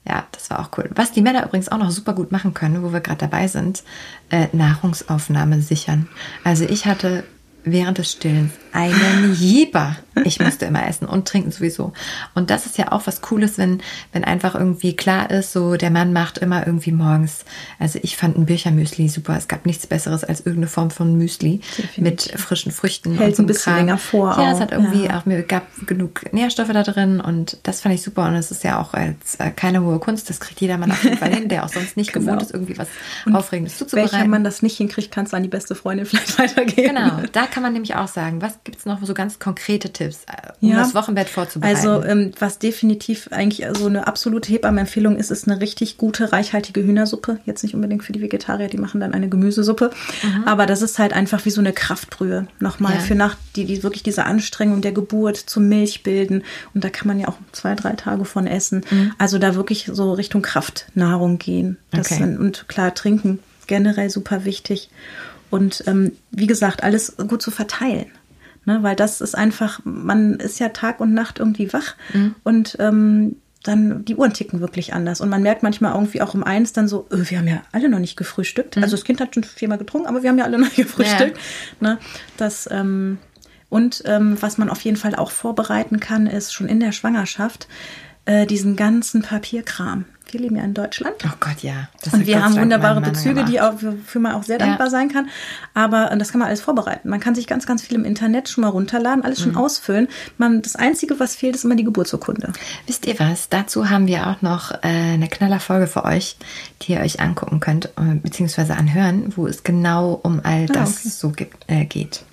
ja, das war auch cool. Was die Männer übrigens auch noch super gut machen können, wo wir gerade dabei sind, äh, Nahrungsaufnahme sichern. Also ich hatte während des Stillens einen Jeber. Ich musste immer essen und trinken sowieso. Und das ist ja auch was Cooles, wenn, wenn einfach irgendwie klar ist, so der Mann macht immer irgendwie morgens. Also ich fand ein Büchermüsli super. Es gab nichts Besseres als irgendeine Form von Müsli Definitiv. mit frischen Früchten. Hält und so ein bisschen Kram. länger vor. Ja, es hat irgendwie ja. auch mir gab genug Nährstoffe da drin und das fand ich super. Und es ist ja auch als äh, keine hohe Kunst. Das kriegt jeder Mann auf jeden Fall hin, der auch sonst nicht (laughs) genau. gewohnt ist, irgendwie was und Aufregendes zuzubereiten. Welcher Mann das nicht hinkriegt, kann es an die beste Freundin (laughs) vielleicht weitergeben. Genau, da kann man nämlich auch sagen, was gibt es noch so ganz konkrete Tipps, äh, um ja, das Wochenbett vorzubereiten? Also ähm, was definitiv eigentlich so eine absolute Hebammenempfehlung ist, ist eine richtig gute, reichhaltige Hühnersuppe. Jetzt nicht unbedingt für die Vegetarier, die machen dann eine Gemüsesuppe. Mhm. Aber das ist halt einfach wie so eine Kraftbrühe. Nochmal ja. für nach die, die wirklich diese Anstrengung der Geburt zum Milchbilden. Und da kann man ja auch zwei, drei Tage von essen. Mhm. Also da wirklich so Richtung Kraftnahrung gehen. Okay. und klar, trinken generell super wichtig. Und ähm, wie gesagt, alles gut zu verteilen. Ne, weil das ist einfach, man ist ja Tag und Nacht irgendwie wach mhm. und ähm, dann die Uhren ticken wirklich anders. Und man merkt manchmal irgendwie auch um eins dann so, öh, wir haben ja alle noch nicht gefrühstückt. Mhm. Also das Kind hat schon viermal getrunken, aber wir haben ja alle noch nicht gefrühstückt. Ja. Ne, das, ähm, und ähm, was man auf jeden Fall auch vorbereiten kann, ist schon in der Schwangerschaft äh, diesen ganzen Papierkram. Wir leben ja in Deutschland. Oh Gott, ja. Das und wir haben wunderbare Bezüge, die auch, für man auch sehr dankbar ja. sein kann. Aber das kann man alles vorbereiten. Man kann sich ganz, ganz viel im Internet schon mal runterladen, alles schon mhm. ausfüllen. Man, das Einzige, was fehlt, ist immer die Geburtsurkunde. Wisst ihr was? Dazu haben wir auch noch äh, eine Knallerfolge für euch, die ihr euch angucken könnt, äh, beziehungsweise anhören, wo es genau um all ah, das okay. so gibt, äh, geht.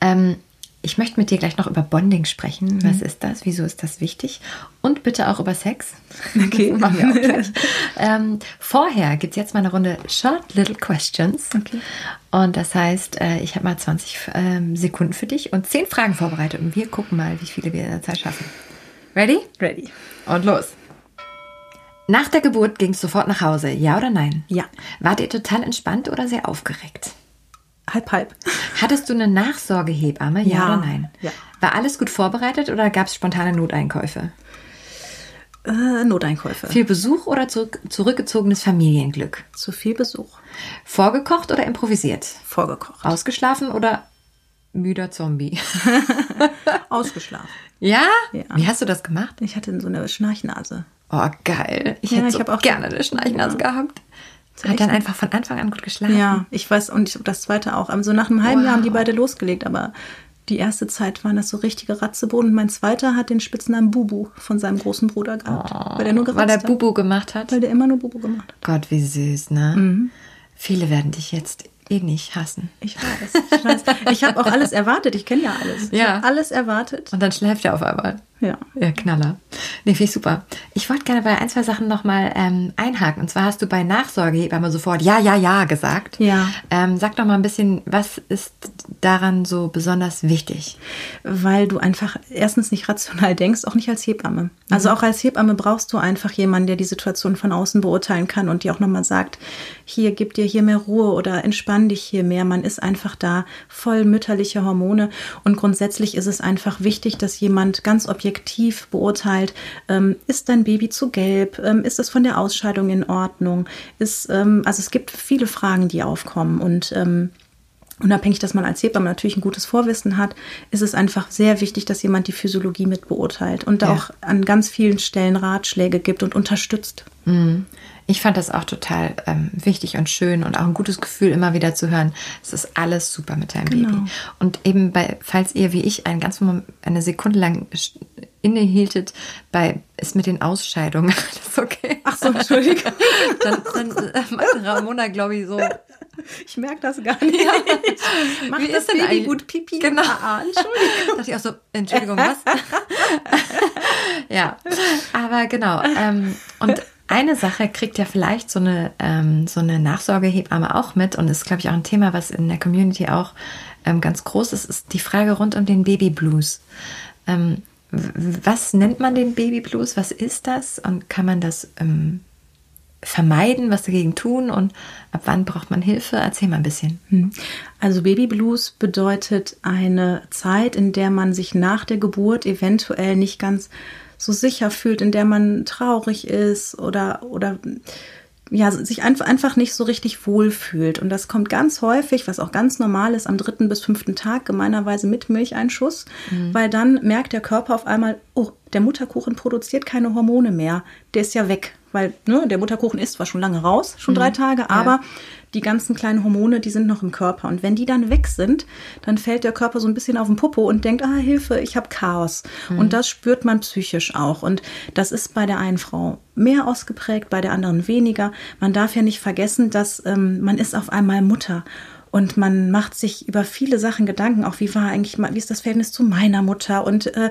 Ähm, ich möchte mit dir gleich noch über Bonding sprechen. Was mhm. ist das? Wieso ist das wichtig? Und bitte auch über Sex. (laughs) Okay. machen wir auch gleich. (laughs) ähm, vorher gibt es jetzt mal eine Runde Short Little Questions. Okay. Und das heißt, äh, ich habe mal 20 ähm, Sekunden für dich und 10 Fragen vorbereitet. Und wir gucken mal, wie viele wir in der Zeit schaffen. Ready? Ready. Und los. Nach der Geburt ging es sofort nach Hause, ja oder nein? Ja. Wart ihr total entspannt oder sehr aufgeregt? Halb, halb. Hattest du eine Nachsorgehebamme? Ja, ja oder nein? Ja. War alles gut vorbereitet oder gab es spontane Noteinkäufe? Äh, Noteinkäufe. Viel Besuch oder zurück, zurückgezogenes Familienglück? Zu viel Besuch. Vorgekocht oder improvisiert? Vorgekocht. Ausgeschlafen oder müder Zombie? (laughs) Ausgeschlafen. Ja? Ja. Wie hast du das gemacht? Ich hatte so eine Schnarchnase. Oh, geil. Ich Ja, hätte ich so auch- gerne eine Schnarchnase gehabt. Hat dann einfach von Anfang an gut geschlafen. Ja, ich weiß, und ich, das zweite auch. Also nach einem halben Wow. Jahr haben die beide losgelegt, aber die erste Zeit waren das so richtige Ratzeboden. Und mein zweiter hat den Spitznamen Bubu von seinem großen Bruder gehabt. weil der nur Weil der hat. Bubu gemacht hat. Weil der immer nur Bubu gemacht hat. Gott, wie süß, ne? Mhm. Viele werden dich jetzt eh nicht hassen. Ich weiß, ich weiß. Ich habe auch alles erwartet. Ich kenne ja alles. Ja. alles erwartet. Und dann schläft er auf einmal. Ja. Ja, Knaller. Nee, finde ich super. Ich wollte gerne bei ein, zwei Sachen nochmal ähm, einhaken. Und zwar hast du bei Nachsorgehebamme sofort Ja, ja, ja gesagt. Ja. Ähm, sag doch mal ein bisschen, was ist daran so besonders wichtig? weil du einfach erstens nicht rational denkst, auch nicht als Hebamme. Also auch als Hebamme brauchst du einfach jemanden, der die Situation von außen beurteilen kann und dir auch nochmal sagt, hier gib dir hier mehr Ruhe oder entspann dich hier mehr. Man ist einfach da voll mütterliche Hormone und grundsätzlich ist es einfach wichtig, dass jemand ganz objektiv beurteilt, ähm, ist dein Baby zu gelb, ähm, ist es von der Ausscheidung in Ordnung, ist, ähm, also es gibt viele Fragen, die aufkommen und ähm, Unabhängig, dass man als Hebamme natürlich ein gutes Vorwissen hat, ist es einfach sehr wichtig, dass jemand die Physiologie mit beurteilt und Ja. auch an ganz vielen Stellen Ratschläge gibt und unterstützt. Ich fand das auch total ähm, wichtig und schön und auch ein gutes Gefühl, immer wieder zu hören, es ist alles super mit deinem Genau. Baby. Und eben bei, falls ihr wie ich einen ganz Moment, eine Sekunde lang innehieltet, bei ist mit den Ausscheidungen (laughs) alles okay. Ach so, Entschuldigung. (laughs) dann, dann äh, macht Ramona, glaube ich, so. Ich merke das gar nicht. (laughs) Macht Wie das ist denn Baby gut Pipi? Genau. Ah, ah, Entschuldigung. dachte ich auch so, Entschuldigung, was? ja, aber genau. Ähm, und eine Sache kriegt ja vielleicht so eine, ähm, so eine Nachsorgehebamme auch mit und ist, glaube ich, auch ein Thema, was in der Community auch ähm, ganz groß ist, ist die Frage rund um den Babyblues. Ähm, was nennt man den Babyblues? Was ist das? Und kann man das ähm, vermeiden, was dagegen tun? Und ab wann braucht man Hilfe? Erzähl mal ein bisschen. Also Babyblues bedeutet eine Zeit, in der man sich nach der Geburt eventuell nicht ganz so sicher fühlt, in der man traurig ist oder oder ja, sich einfach, einfach nicht so richtig wohl fühlt. Und das kommt ganz häufig, was auch ganz normal ist, am dritten bis fünften Tag, gemeinerweise mit Milcheinschuss, weil dann merkt der Körper auf einmal, oh, der Mutterkuchen produziert keine Hormone mehr, der ist ja weg. Weil ne, der Mutterkuchen ist zwar schon lange raus, schon drei Tage, aber die ganzen kleinen Hormone, die sind noch im Körper. Und wenn die dann weg sind, dann fällt der Körper so ein bisschen auf den Popo und denkt, ah, Hilfe, ich habe Chaos. Und das spürt man psychisch auch. Und das ist bei der einen Frau mehr ausgeprägt, bei der anderen weniger. Man darf ja nicht vergessen, dass ähm, man ist auf einmal Mutter. Und man macht sich über viele Sachen Gedanken, auch wie war eigentlich, wie ist das Verhältnis zu meiner Mutter und äh,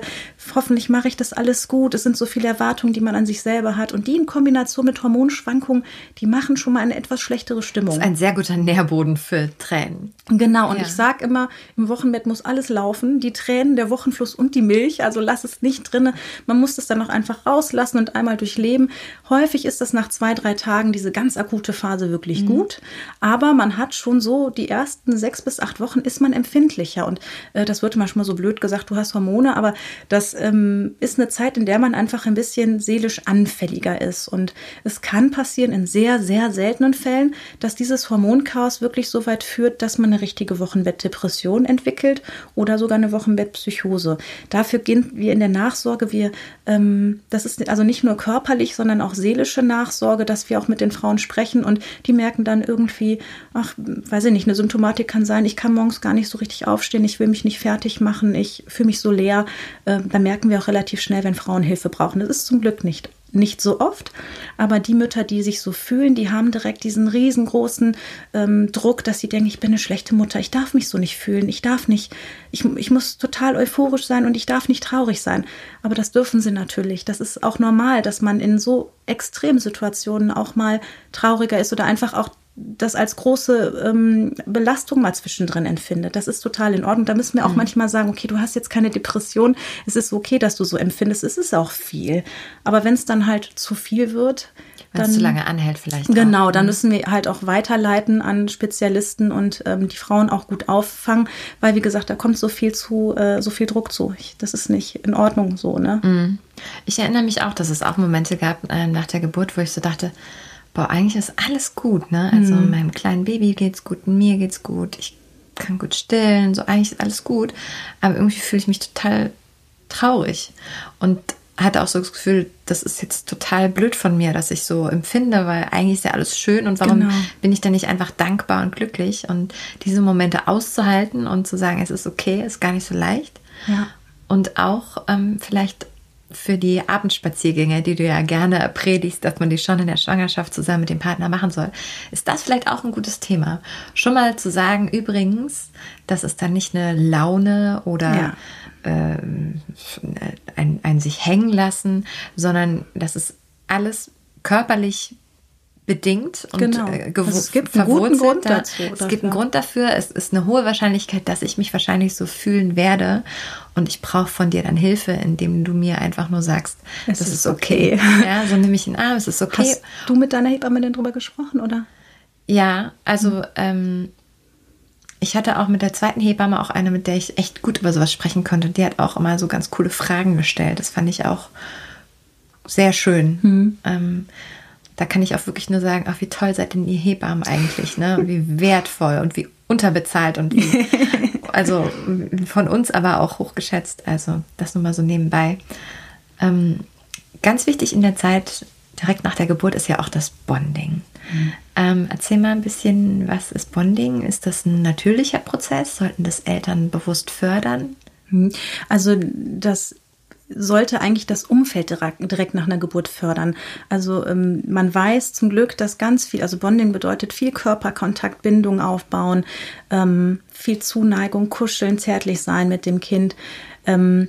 hoffentlich mache ich das alles gut. Es sind so viele Erwartungen, die man an sich selber hat und die in Kombination mit Hormonschwankungen, die machen schon mal eine etwas schlechtere Stimmung. Ein sehr guter Nährboden für Tränen. Genau, und Ja. ich sag immer, im Wochenbett muss alles laufen, die Tränen, der Wochenfluss und die Milch, also lass es nicht drinne. Man muss das dann auch einfach rauslassen und einmal durchleben. Häufig ist das nach zwei, drei Tagen diese ganz akute Phase wirklich gut, aber man hat schon so die ersten sechs bis acht Wochen ist man empfindlicher und äh, das wird manchmal so blöd gesagt, du hast Hormone, aber das ähm, ist eine Zeit, in der man einfach ein bisschen seelisch anfälliger ist und es kann passieren in sehr, sehr seltenen Fällen, dass dieses Hormonchaos wirklich so weit führt, dass man eine richtige Wochenbettdepression entwickelt oder sogar eine Wochenbettpsychose. Dafür gehen wir in der Nachsorge, wir, ähm, das ist also nicht nur körperlich, sondern auch seelische Nachsorge, dass wir auch mit den Frauen sprechen und die merken dann irgendwie, ach, weiß ich nicht, eine Symptomatik kann sein, ich kann morgens gar nicht so richtig aufstehen, ich will mich nicht fertig machen, ich fühle mich so leer. Äh, da merken wir auch relativ schnell, wenn Frauen Hilfe brauchen. Das ist zum Glück nicht nicht so oft, aber die Mütter, die sich so fühlen, die haben direkt diesen riesengroßen ähm, Druck, dass sie denken, ich bin eine schlechte Mutter, ich darf mich so nicht fühlen, ich darf nicht, ich, ich muss total euphorisch sein und ich darf nicht traurig sein. Aber das dürfen sie natürlich. Das ist auch normal, dass man in so Extremsituationen auch mal trauriger ist oder einfach auch das als große ähm, Belastung mal zwischendrin empfindet. Das ist total in Ordnung. Da müssen wir auch manchmal sagen, okay, du hast jetzt keine Depression. Es ist okay, dass du so empfindest. Es ist auch viel. Aber wenn es dann halt zu viel wird, Wenn es zu lange anhält, vielleicht. Genau, auch. dann mhm. müssen wir halt auch weiterleiten an Spezialisten und ähm, die Frauen auch gut auffangen, weil wie gesagt, da kommt so viel zu, äh, so viel Druck zu. Ich, das ist nicht in Ordnung so, ne? Mhm. Ich erinnere mich auch, dass es auch Momente gab äh, nach der Geburt, wo ich so dachte, boah, eigentlich ist alles gut, ne? Also mhm. meinem kleinen Baby geht's gut, mir geht's gut, ich kann gut stillen, so eigentlich ist alles gut. Aber irgendwie fühle ich mich total traurig. Und hatte auch so das Gefühl, das ist jetzt total blöd von mir, dass ich so empfinde, weil eigentlich ist ja alles schön und warum genau. bin ich dann nicht einfach dankbar und glücklich und diese Momente auszuhalten und zu sagen, es ist okay, ist gar nicht so leicht. Ja. Und auch ähm, vielleicht für die Abendspaziergänge, die du ja gerne predigst, dass man die schon in der Schwangerschaft zusammen mit dem Partner machen soll, ist das vielleicht auch ein gutes Thema. Schon mal zu sagen, übrigens, das ist dann nicht eine Laune oder ja. äh, ein, ein sich hängen lassen, sondern das ist alles körperlich bedingt und genau. äh, also es gibt einen guten Grund dazu. Es gibt einen Grund dafür. Es ist eine hohe Wahrscheinlichkeit, dass ich mich wahrscheinlich so fühlen werde. Und ich brauche von dir dann Hilfe, indem du mir einfach nur sagst, es das ist, ist okay. okay. (laughs) Ja, so nehme ich ihn an, es ist okay. Hast du mit deiner Hebamme denn drüber gesprochen, oder? Ja, also mhm. ähm, ich hatte auch mit der zweiten Hebamme auch eine, mit der ich echt gut über sowas sprechen konnte. Die hat auch immer so ganz coole Fragen gestellt. Das fand ich auch sehr schön. Mhm. Ähm, da kann ich auch wirklich nur sagen, ach, wie toll seid denn ihr Hebammen eigentlich, ne? Wie wertvoll und wie unterbezahlt und wie, (laughs) also von uns aber auch hochgeschätzt. Also das nur mal so nebenbei. Ähm, ganz wichtig in der Zeit direkt nach der Geburt ist ja auch das Bonding. Mhm. Ähm, erzähl mal ein bisschen, was ist Bonding? Ist das ein natürlicher Prozess? Sollten das Eltern bewusst fördern? Mhm. Also das sollte eigentlich das Umfeld direkt nach einer Geburt fördern. Also ähm, man weiß zum Glück, dass ganz viel, also Bonding bedeutet viel Körperkontakt, Bindung aufbauen, ähm, viel Zuneigung, kuscheln, zärtlich sein mit dem Kind. Ähm,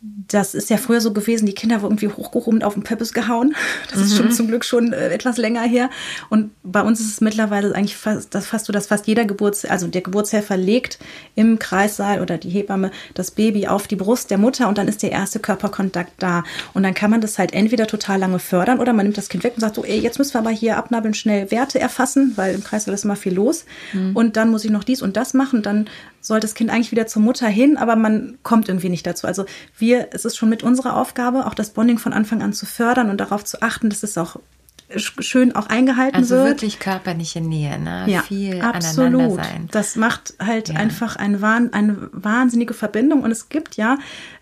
das ist ja früher so gewesen, die Kinder wurden irgendwie hochgehoben auf den Pöppes gehauen. Das ist schon mhm. zum Glück schon äh, etwas länger her. Und bei uns ist es mittlerweile eigentlich fast, das fast so, dass fast jeder Geburts, also der Geburtshelfer legt im Kreissaal oder die Hebamme das Baby auf die Brust der Mutter und dann ist der erste Körperkontakt da. Und dann kann man das halt entweder total lange fördern oder man nimmt das Kind weg und sagt so, ey, jetzt müssen wir aber hier abnabeln, schnell Werte erfassen, weil im Kreissaal ist immer viel los. Mhm. Und dann muss ich noch dies und das machen. Dann soll das Kind eigentlich wieder zur Mutter hin, aber man kommt irgendwie nicht dazu. Also wir, es ist schon mit unserer Aufgabe, auch das Bonding von Anfang an zu fördern und darauf zu achten, dass es auch schön auch eingehalten also wird. Also wirklich körperliche Nähe, ne? Ja, Viel absolut. Das macht halt ja. einfach eine, eine wahnsinnige Verbindung und es gibt ja,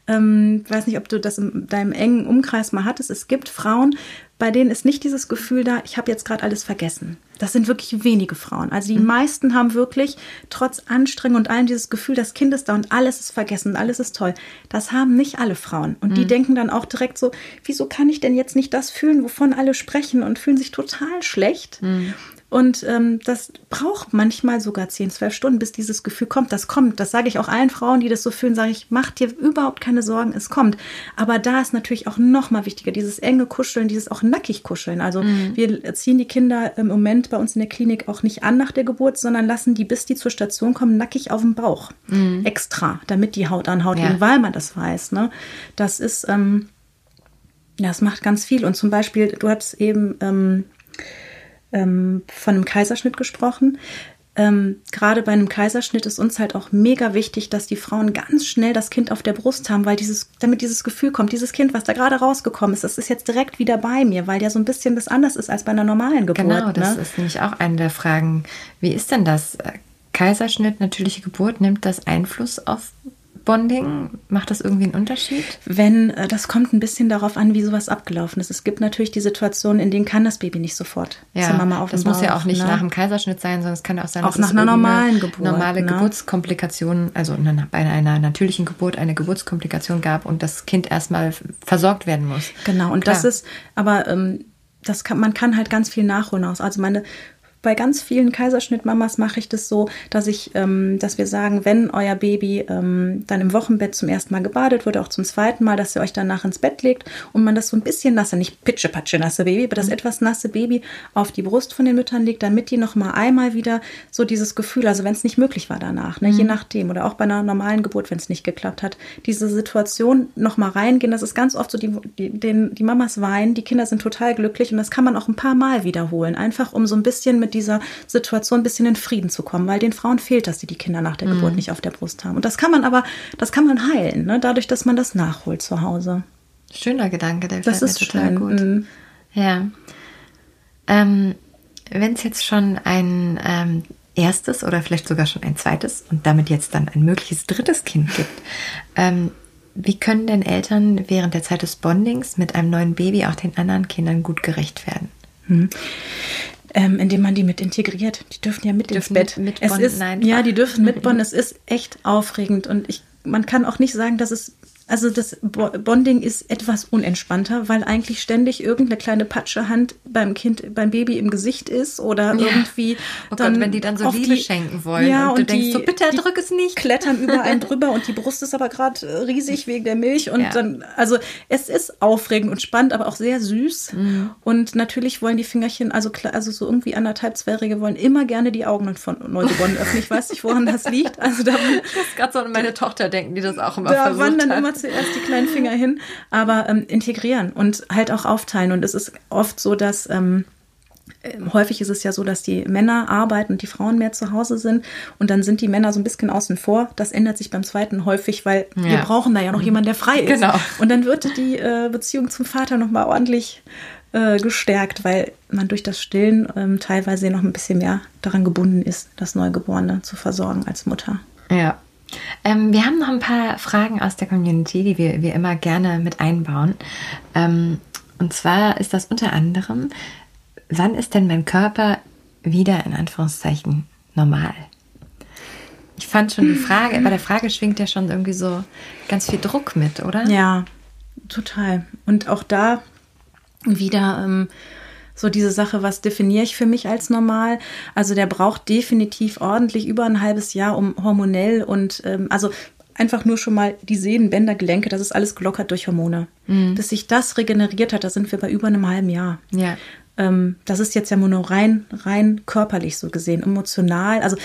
ähm, weiß nicht, ob du das in deinem engen Umkreis mal hattest, es gibt Frauen, bei denen ist nicht dieses Gefühl da, ich habe jetzt gerade alles vergessen. Das sind wirklich wenige Frauen. Also die mhm. meisten haben wirklich trotz Anstrengung und allem dieses Gefühl, das Kind ist da und alles ist vergessen, alles ist toll. Das haben nicht alle Frauen. Und mhm. die denken dann auch direkt so, wieso kann ich denn jetzt nicht das fühlen, wovon alle sprechen und fühlen sich total schlecht. Mhm. Und ähm, das braucht manchmal sogar 10, 12 Stunden, bis dieses Gefühl kommt. Das kommt. Das sage ich auch allen Frauen, die das so fühlen, sage ich, mach dir überhaupt keine Sorgen, es kommt. Aber da ist natürlich auch noch mal wichtiger, dieses enge Kuscheln, dieses auch nackig Kuscheln. Also mhm. wir ziehen die Kinder im Moment bei uns in der Klinik auch nicht an nach der Geburt, sondern lassen die, bis die zur Station kommen, nackig auf dem Bauch. Mhm. Extra, damit die Haut an Haut ja. weil man das weiß. Ne? Das ist, ähm, das macht ganz viel. Und zum Beispiel, du hast eben ähm, ähm, von einem Kaiserschnitt gesprochen. Ähm, Gerade bei einem Kaiserschnitt ist uns halt auch mega wichtig, dass die Frauen ganz schnell das Kind auf der Brust haben, weil dieses, damit dieses Gefühl kommt, dieses Kind, was da gerade rausgekommen ist, das ist jetzt direkt wieder bei mir, weil ja so ein bisschen das anders ist als bei einer normalen Geburt. Genau, das ne? ist nämlich auch eine der Fragen. Wie ist denn das? Kaiserschnitt, natürliche Geburt, nimmt das Einfluss auf Bonding? Macht das irgendwie einen Unterschied? Wenn, äh, das kommt ein bisschen darauf an, wie sowas abgelaufen ist. Es gibt natürlich die Situationen, in denen kann das Baby nicht sofort ja, zur Mama auf Das muss Bauch, ja auch nicht ne? nach einem Kaiserschnitt sein, sondern es kann auch sein, auch nach einer normalen Geburt. Normale ne? Geburtskomplikation, also bei einer natürlichen Geburt eine Geburtskomplikation gab und das Kind erstmal versorgt werden muss. Genau, und Klar. das ist, aber ähm, das kann, man kann halt ganz viel nachholen aus. Also meine bei ganz vielen Kaiserschnittmamas mache ich das so, dass ich, ähm, dass wir sagen, wenn euer Baby ähm, dann im Wochenbett zum ersten Mal gebadet wird, auch zum zweiten Mal, dass ihr euch danach ins Bett legt und man das so ein bisschen nasse, nicht pitschepatsche nasse Baby, aber das mhm. etwas nasse Baby auf die Brust von den Müttern legt, damit die noch mal einmal wieder so dieses Gefühl, also wenn es nicht möglich war danach, ne, mhm. je nachdem oder auch bei einer normalen Geburt, wenn es nicht geklappt hat, diese Situation noch mal reingehen, das ist ganz oft so, die, die, den, die Mamas weinen, die Kinder sind total glücklich und das kann man auch ein paar Mal wiederholen, einfach um so ein bisschen mit dieser Situation ein bisschen in Frieden zu kommen, weil den Frauen fehlt, dass sie die Kinder nach der mhm. Geburt nicht auf der Brust haben. Und das kann man aber, das kann man heilen, ne? dadurch, dass man das nachholt zu Hause. Schöner Gedanke, der das ist total schön. gut. Mhm. Ja. Ähm, Wenn es jetzt schon ein ähm, erstes oder vielleicht sogar schon ein zweites und damit jetzt dann ein mögliches drittes Kind gibt, (laughs) ähm, wie können denn Eltern während der Zeit des Bondings mit einem neuen Baby auch den anderen Kindern gut gerecht werden? Mhm ähm, indem man die mit integriert. Die dürfen ja mit dürfen ins Bett. Mit, mit es ist, ja, die dürfen mitbonden. (laughs) es ist echt aufregend und ich, man kann auch nicht sagen, dass es also das Bonding ist etwas unentspannter, weil eigentlich ständig irgendeine kleine Patschehand beim Kind, beim Baby im Gesicht ist oder ja. irgendwie. Oh dann Gott, wenn die dann so Liebe die, schenken wollen ja, und, und du die, denkst so, bitte drück es nicht. Klettern über einen (laughs) drüber und die Brust ist aber gerade äh, riesig wegen der Milch und ja. dann, also es ist aufregend und spannend, aber auch sehr süß. Mhm. Und natürlich wollen die Fingerchen, also also so irgendwie anderthalb, zweijährige wollen immer gerne die Augen von Neugeborenen öffnen. Ich weiß nicht, woran das liegt. Also da, (laughs) muss gerade so an meine Tochter denken, die das auch immer da versucht hat. Zuerst die kleinen Finger hin, aber ähm, integrieren und halt auch aufteilen. Und es ist oft so, dass ähm, ähm, häufig ist es ja so, dass die Männer arbeiten und die Frauen mehr zu Hause sind und dann sind die Männer so ein bisschen außen vor. Das ändert sich beim zweiten häufig, weil ja. wir brauchen da ja noch jemanden, der frei ist. Genau. Und dann wird die äh, Beziehung zum Vater noch mal ordentlich äh, gestärkt, weil man durch das Stillen ähm, teilweise noch ein bisschen mehr daran gebunden ist, das Neugeborene zu versorgen als Mutter. Ja, ähm, wir haben noch ein paar Fragen aus der Community, die wir, wir immer gerne mit einbauen. Ähm, und zwar ist das unter anderem, wann ist denn mein Körper wieder in Anführungszeichen normal? Ich fand schon die Frage, bei der Frage schwingt ja schon irgendwie so ganz viel Druck mit, oder? Ja, total. Und auch da wieder ähm, so diese Sache, was definiere ich für mich als normal? Also der braucht definitiv ordentlich über ein halbes Jahr, um hormonell und ähm, also einfach nur schon mal die Sehnen, Bänder, Gelenke, das ist alles gelockert durch Hormone. Mhm. Bis sich das regeneriert hat, da sind wir bei über einem halben Jahr. Ja. Ähm, das ist jetzt ja nur rein, rein körperlich so gesehen, emotional. Also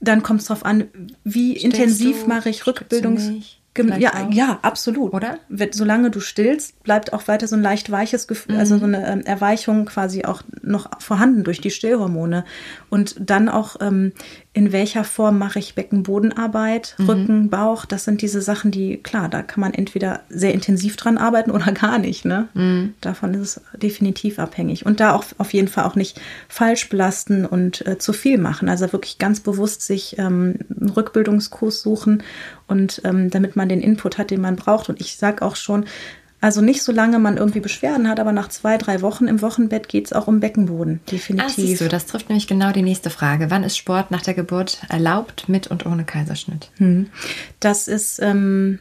dann kommt es darauf an, wie Stellst intensiv mache ich Rückbildungs ja, ja, absolut. Oder? Solange du stillst, bleibt auch weiter so ein leicht weiches Gefühl, also mhm. also so eine ähm, Erweichung quasi auch noch vorhanden durch die Stillhormone. Und dann auch ähm, in welcher Form mache ich Beckenbodenarbeit, mhm. Rücken, Bauch. Das sind diese Sachen, die, klar, da kann man entweder sehr intensiv dran arbeiten oder (laughs) gar nicht. Ne? Mhm. Davon ist es definitiv abhängig. Und da auch auf jeden Fall auch nicht falsch belasten und äh, zu viel machen. Also wirklich ganz bewusst sich ähm, einen Rückbildungskurs suchen und ähm, damit man den Input hat, den man braucht. Und ich sage auch schon, also nicht solange man irgendwie Beschwerden hat, aber nach zwei, drei Wochen im Wochenbett geht es auch um Beckenboden, definitiv. Ach, siehst du, das trifft nämlich genau die nächste Frage. Wann ist Sport nach der Geburt erlaubt, mit und ohne Kaiserschnitt? Hm. Das ist ähm,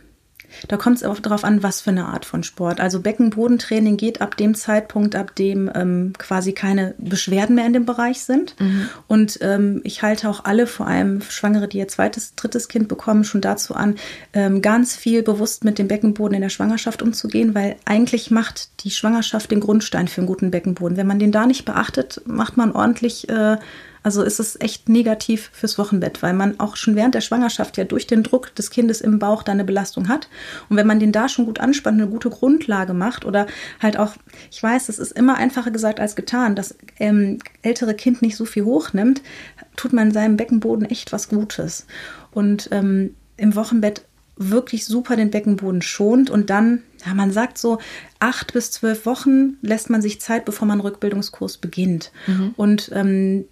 da kommt es auch darauf an, was für eine Art von Sport. Also Beckenbodentraining geht ab dem Zeitpunkt, ab dem ähm, quasi keine Beschwerden mehr in dem Bereich sind. Mhm. Und ähm, ich halte auch alle, vor allem Schwangere, die ihr zweites, drittes Kind bekommen, schon dazu an, ähm, ganz viel bewusst mit dem Beckenboden in der Schwangerschaft umzugehen, weil eigentlich macht die Schwangerschaft den Grundstein für einen guten Beckenboden. Wenn man den da nicht beachtet, macht man ordentlich äh, also ist es echt negativ fürs Wochenbett, weil man auch schon während der Schwangerschaft ja durch den Druck des Kindes im Bauch da eine Belastung hat. Und wenn man den da schon gut anspannt, eine gute Grundlage macht oder halt auch, ich weiß, es ist immer einfacher gesagt als getan, das ähm, ältere Kind nicht so viel hochnimmt, tut man seinem Beckenboden echt was Gutes. Und ähm, im Wochenbett wirklich super den Beckenboden schont und dann, ja, man sagt so, acht bis zwölf Wochen lässt man sich Zeit, bevor man Rückbildungskurs beginnt. Mhm. Und ähm,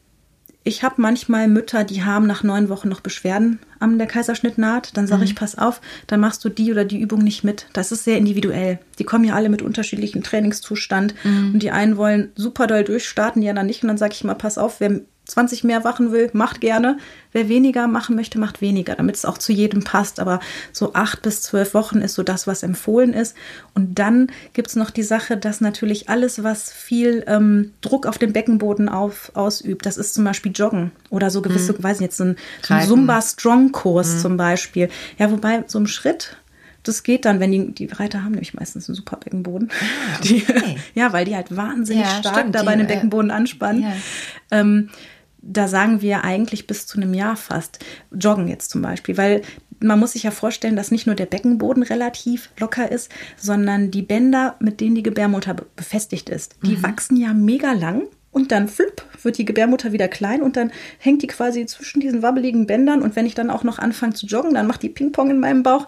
ich habe manchmal Mütter, die haben nach neun Wochen noch Beschwerden an der Kaiserschnittnaht. Dann sage mhm. ich, pass auf, dann machst du die oder die Übung nicht mit. Das ist sehr individuell. Die kommen ja alle mit unterschiedlichem Trainingszustand. Mhm. Und die einen wollen super doll durchstarten, die anderen nicht. Und dann sage ich mal, pass auf, wer 20 mehr machen will, macht gerne. Wer weniger machen möchte, macht weniger, damit es auch zu jedem passt. Aber so acht bis zwölf Wochen ist so das, was empfohlen ist. Und dann gibt es noch die Sache, dass natürlich alles, was viel ähm, Druck auf dem Beckenboden auf, ausübt, das ist zum Beispiel Joggen oder so gewisse, mhm. weiß ich jetzt, so ein, so ein Zumba-Strong-Kurs mhm. zum Beispiel. Ja, wobei so ein Schritt, das geht dann, wenn die, die Reiter haben nämlich meistens einen super Beckenboden. Ah, (laughs) okay. die, ja, weil die halt wahnsinnig ja, stark stimmt, dabei den Beckenboden anspannen. Ja. Ähm, da sagen wir eigentlich bis zu einem Jahr fast. Joggen jetzt zum Beispiel, weil man muss sich ja vorstellen, dass nicht nur der Beckenboden relativ locker ist, sondern die Bänder, mit denen die Gebärmutter befestigt ist, die mhm. wachsen ja mega lang und dann flipp wird die Gebärmutter wieder klein und dann hängt die quasi zwischen diesen wabbeligen Bändern und wenn ich dann auch noch anfange zu joggen, dann macht die Ping-Pong in meinem Bauch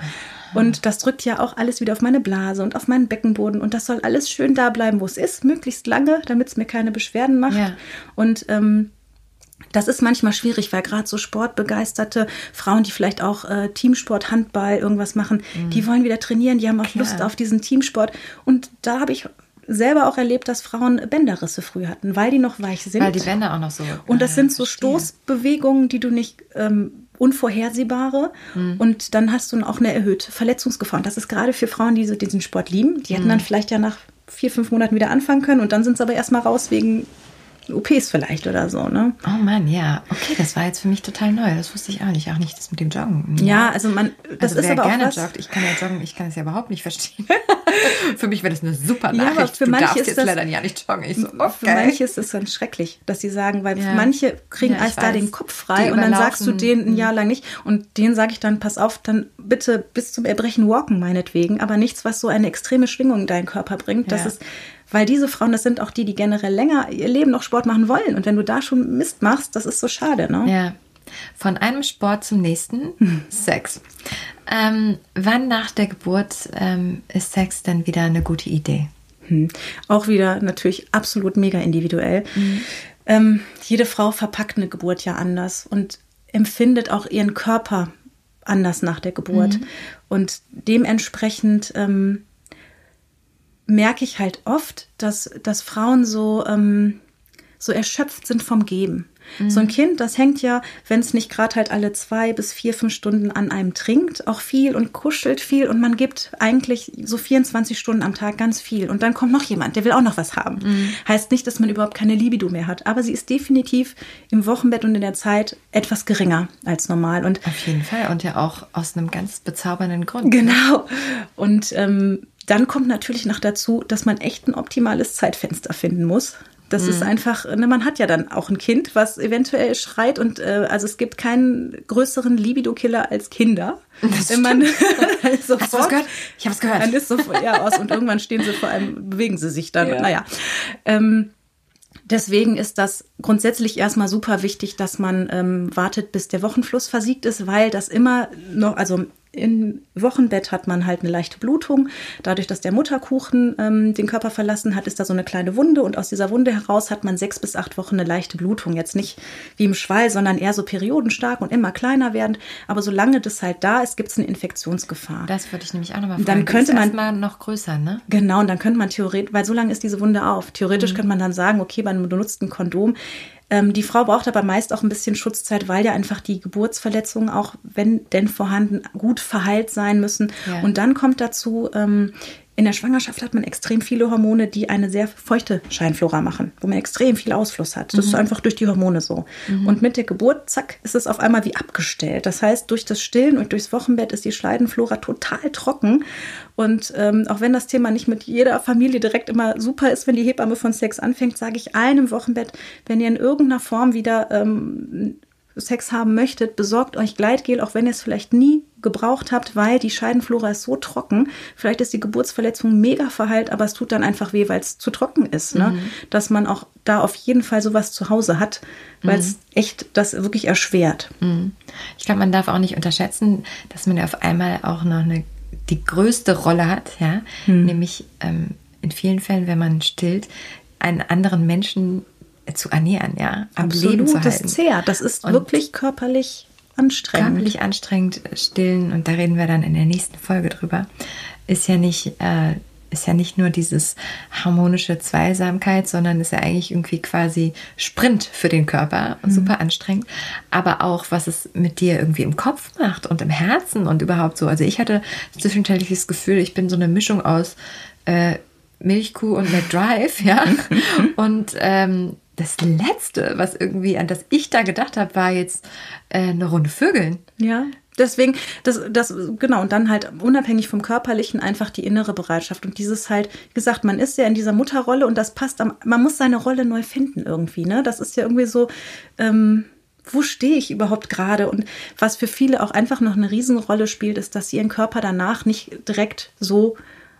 und das drückt ja auch alles wieder auf meine Blase und auf meinen Beckenboden und das soll alles schön da bleiben, wo es ist, möglichst lange, damit es mir keine Beschwerden macht ja. und ähm, das ist manchmal schwierig, weil gerade so sportbegeisterte Frauen, die vielleicht auch äh, Teamsport, Handball, irgendwas machen, mhm. die wollen wieder trainieren, die haben auch Klar. Lust auf diesen Teamsport. Und da habe ich selber auch erlebt, dass Frauen Bänderrisse früh hatten, weil die noch weich sind. Weil die Bänder auch noch so. Und das sind so verstehe. Stoßbewegungen, die du nicht ähm, unvorhersehbare. Mhm. Und dann hast du auch eine erhöhte Verletzungsgefahr. Und das ist gerade für Frauen, die so diesen Sport lieben. Die hätten mhm. dann vielleicht ja nach vier, fünf Monaten wieder anfangen können und dann sind sie aber erstmal raus wegen OPs vielleicht oder so, ne? Oh Mann, ja. Okay, das war jetzt für mich total neu. Das wusste ich auch nicht. Auch nicht das mit dem Joggen. Ja, also man, das also ist wer aber gerne auch was, joggt. Ich kann ja joggen, ich kann es ja überhaupt nicht verstehen. (laughs) für mich wäre das eine super Nachricht. Ja, aber für du manche darfst jetzt das, leider ja nicht joggen. Ich so, okay. Für manche ist es dann schrecklich, dass sie sagen, weil ja. manche kriegen ja, erst da den Kopf frei und dann sagst du denen ein mhm. Jahr lang nicht. Und denen sage ich dann, pass auf, dann bitte bis zum Erbrechen walken meinetwegen, aber nichts, was so eine extreme Schwingung in deinen Körper bringt. Das ist weil diese Frauen, das sind auch die, die generell länger ihr Leben noch Sport machen wollen. Und wenn du da schon Mist machst, das ist so schade, ne? Ja. Von einem Sport zum nächsten. (laughs) Sex. Ähm, wann nach der Geburt ähm, ist Sex dann wieder eine gute Idee? Hm. Auch wieder natürlich absolut mega individuell. Mhm. Ähm, jede Frau verpackt eine Geburt ja anders und empfindet auch ihren Körper anders nach der Geburt. Mhm. Und dementsprechend ähm, merke ich halt oft, dass, dass Frauen so, ähm, so erschöpft sind vom Geben. Mhm. So ein Kind, das hängt ja, wenn es nicht gerade halt alle zwei bis vier, fünf Stunden an einem trinkt, auch viel und kuschelt viel und man gibt eigentlich so 24 Stunden am Tag ganz viel. Und dann kommt noch jemand, der will auch noch was haben. Mhm. Heißt nicht, dass man überhaupt keine Libido mehr hat, aber sie ist definitiv im Wochenbett und in der Zeit etwas geringer als normal. Und Auf jeden Fall und ja auch aus einem ganz bezaubernden Grund. Ne? Genau. Und ähm, dann kommt natürlich noch dazu, dass man echt ein optimales Zeitfenster finden muss. Das mhm. ist einfach, ne, man hat ja dann auch ein Kind, was eventuell schreit und äh, also es gibt keinen größeren Libido-Killer als Kinder. Das Wenn man (laughs) sofort, Hast du was gehört? Ich habe es gehört. Dann ist sofort ja aus und irgendwann stehen sie vor allem, bewegen sie sich dann. Ja. Naja. Ähm, Deswegen ist das grundsätzlich erstmal super wichtig, dass man ähm, wartet, bis der Wochenfluss versiegt ist, weil das immer noch, also im Wochenbett hat man halt eine leichte Blutung. Dadurch, dass der Mutterkuchen ähm, den Körper verlassen hat, ist da so eine kleine Wunde und aus dieser Wunde heraus hat man sechs bis acht Wochen eine leichte Blutung. Jetzt nicht wie im Schwall, sondern eher so periodenstark und immer kleiner werdend. Aber solange das halt da ist, gibt es eine Infektionsgefahr. Das würde ich nämlich auch nochmal fragen. Dann könnte man mal noch größer, ne? Genau, und dann könnte man theoretisch, weil so lange ist diese Wunde auf. Theoretisch mhm. könnte man dann sagen, okay, bei einem benutzten Kondom ähm, die Frau braucht aber meist auch ein bisschen Schutzzeit, weil ja einfach die Geburtsverletzungen auch, wenn denn vorhanden, gut verheilt sein müssen. Ja. Und dann kommt dazu, ähm, in der Schwangerschaft hat man extrem viele Hormone, die eine sehr feuchte Scheinflora machen, wo man extrem viel Ausfluss hat. Das mhm. ist einfach durch die Hormone so. Mhm. Und mit der Geburt, zack, ist es auf einmal wie abgestellt. Das heißt, durch das Stillen und durchs Wochenbett ist die Schleidenflora total trocken. Und ähm, auch wenn das Thema nicht mit jeder Familie direkt immer super ist, wenn die Hebamme von Sex anfängt, sage ich allen im Wochenbett, wenn ihr in irgendeiner Form wieder ähm, Sex haben möchtet, besorgt euch Gleitgel, auch wenn ihr es vielleicht nie gebraucht habt, weil die Scheidenflora ist so trocken. Vielleicht ist die Geburtsverletzung mega verheilt, aber es tut dann einfach weh, weil es zu trocken ist. Ne? Mhm. Dass man auch da auf jeden Fall sowas zu Hause hat, weil es mhm. echt das wirklich erschwert. Mhm. Ich glaube, man darf auch nicht unterschätzen, dass man ja auf einmal auch noch eine, die größte Rolle hat, ja, mhm. nämlich ähm, in vielen Fällen, wenn man stillt, einen anderen Menschen zu ernähren, ja, am Absolut, Leben zu halten. Das zehrt. Das ist und wirklich körperlich anstrengend. Körperlich anstrengend stillen und da reden wir dann in der nächsten Folge drüber. Ist ja nicht, äh, ist ja nicht nur dieses harmonische Zweisamkeit, sondern ist ja eigentlich irgendwie quasi Sprint für den Körper, mhm. super anstrengend. Aber auch, was es mit dir irgendwie im Kopf macht und im Herzen und überhaupt so. Also ich hatte zwischenzeitlich das Gefühl, ich bin so eine Mischung aus äh, Milchkuh und McDrive, ja. (laughs) und ähm, das Letzte, was irgendwie an das ich da gedacht habe, war jetzt äh, eine Runde Vögeln. Ja. Deswegen, das, das, genau, und dann halt unabhängig vom Körperlichen einfach die innere Bereitschaft. Und dieses halt, wie gesagt, man ist ja in dieser Mutterrolle und das passt am, man muss seine Rolle neu finden irgendwie, ne? Das ist ja irgendwie so, ähm, wo stehe ich überhaupt gerade? Und was für viele auch einfach noch eine Riesenrolle spielt, ist, dass sie ihren Körper danach nicht direkt so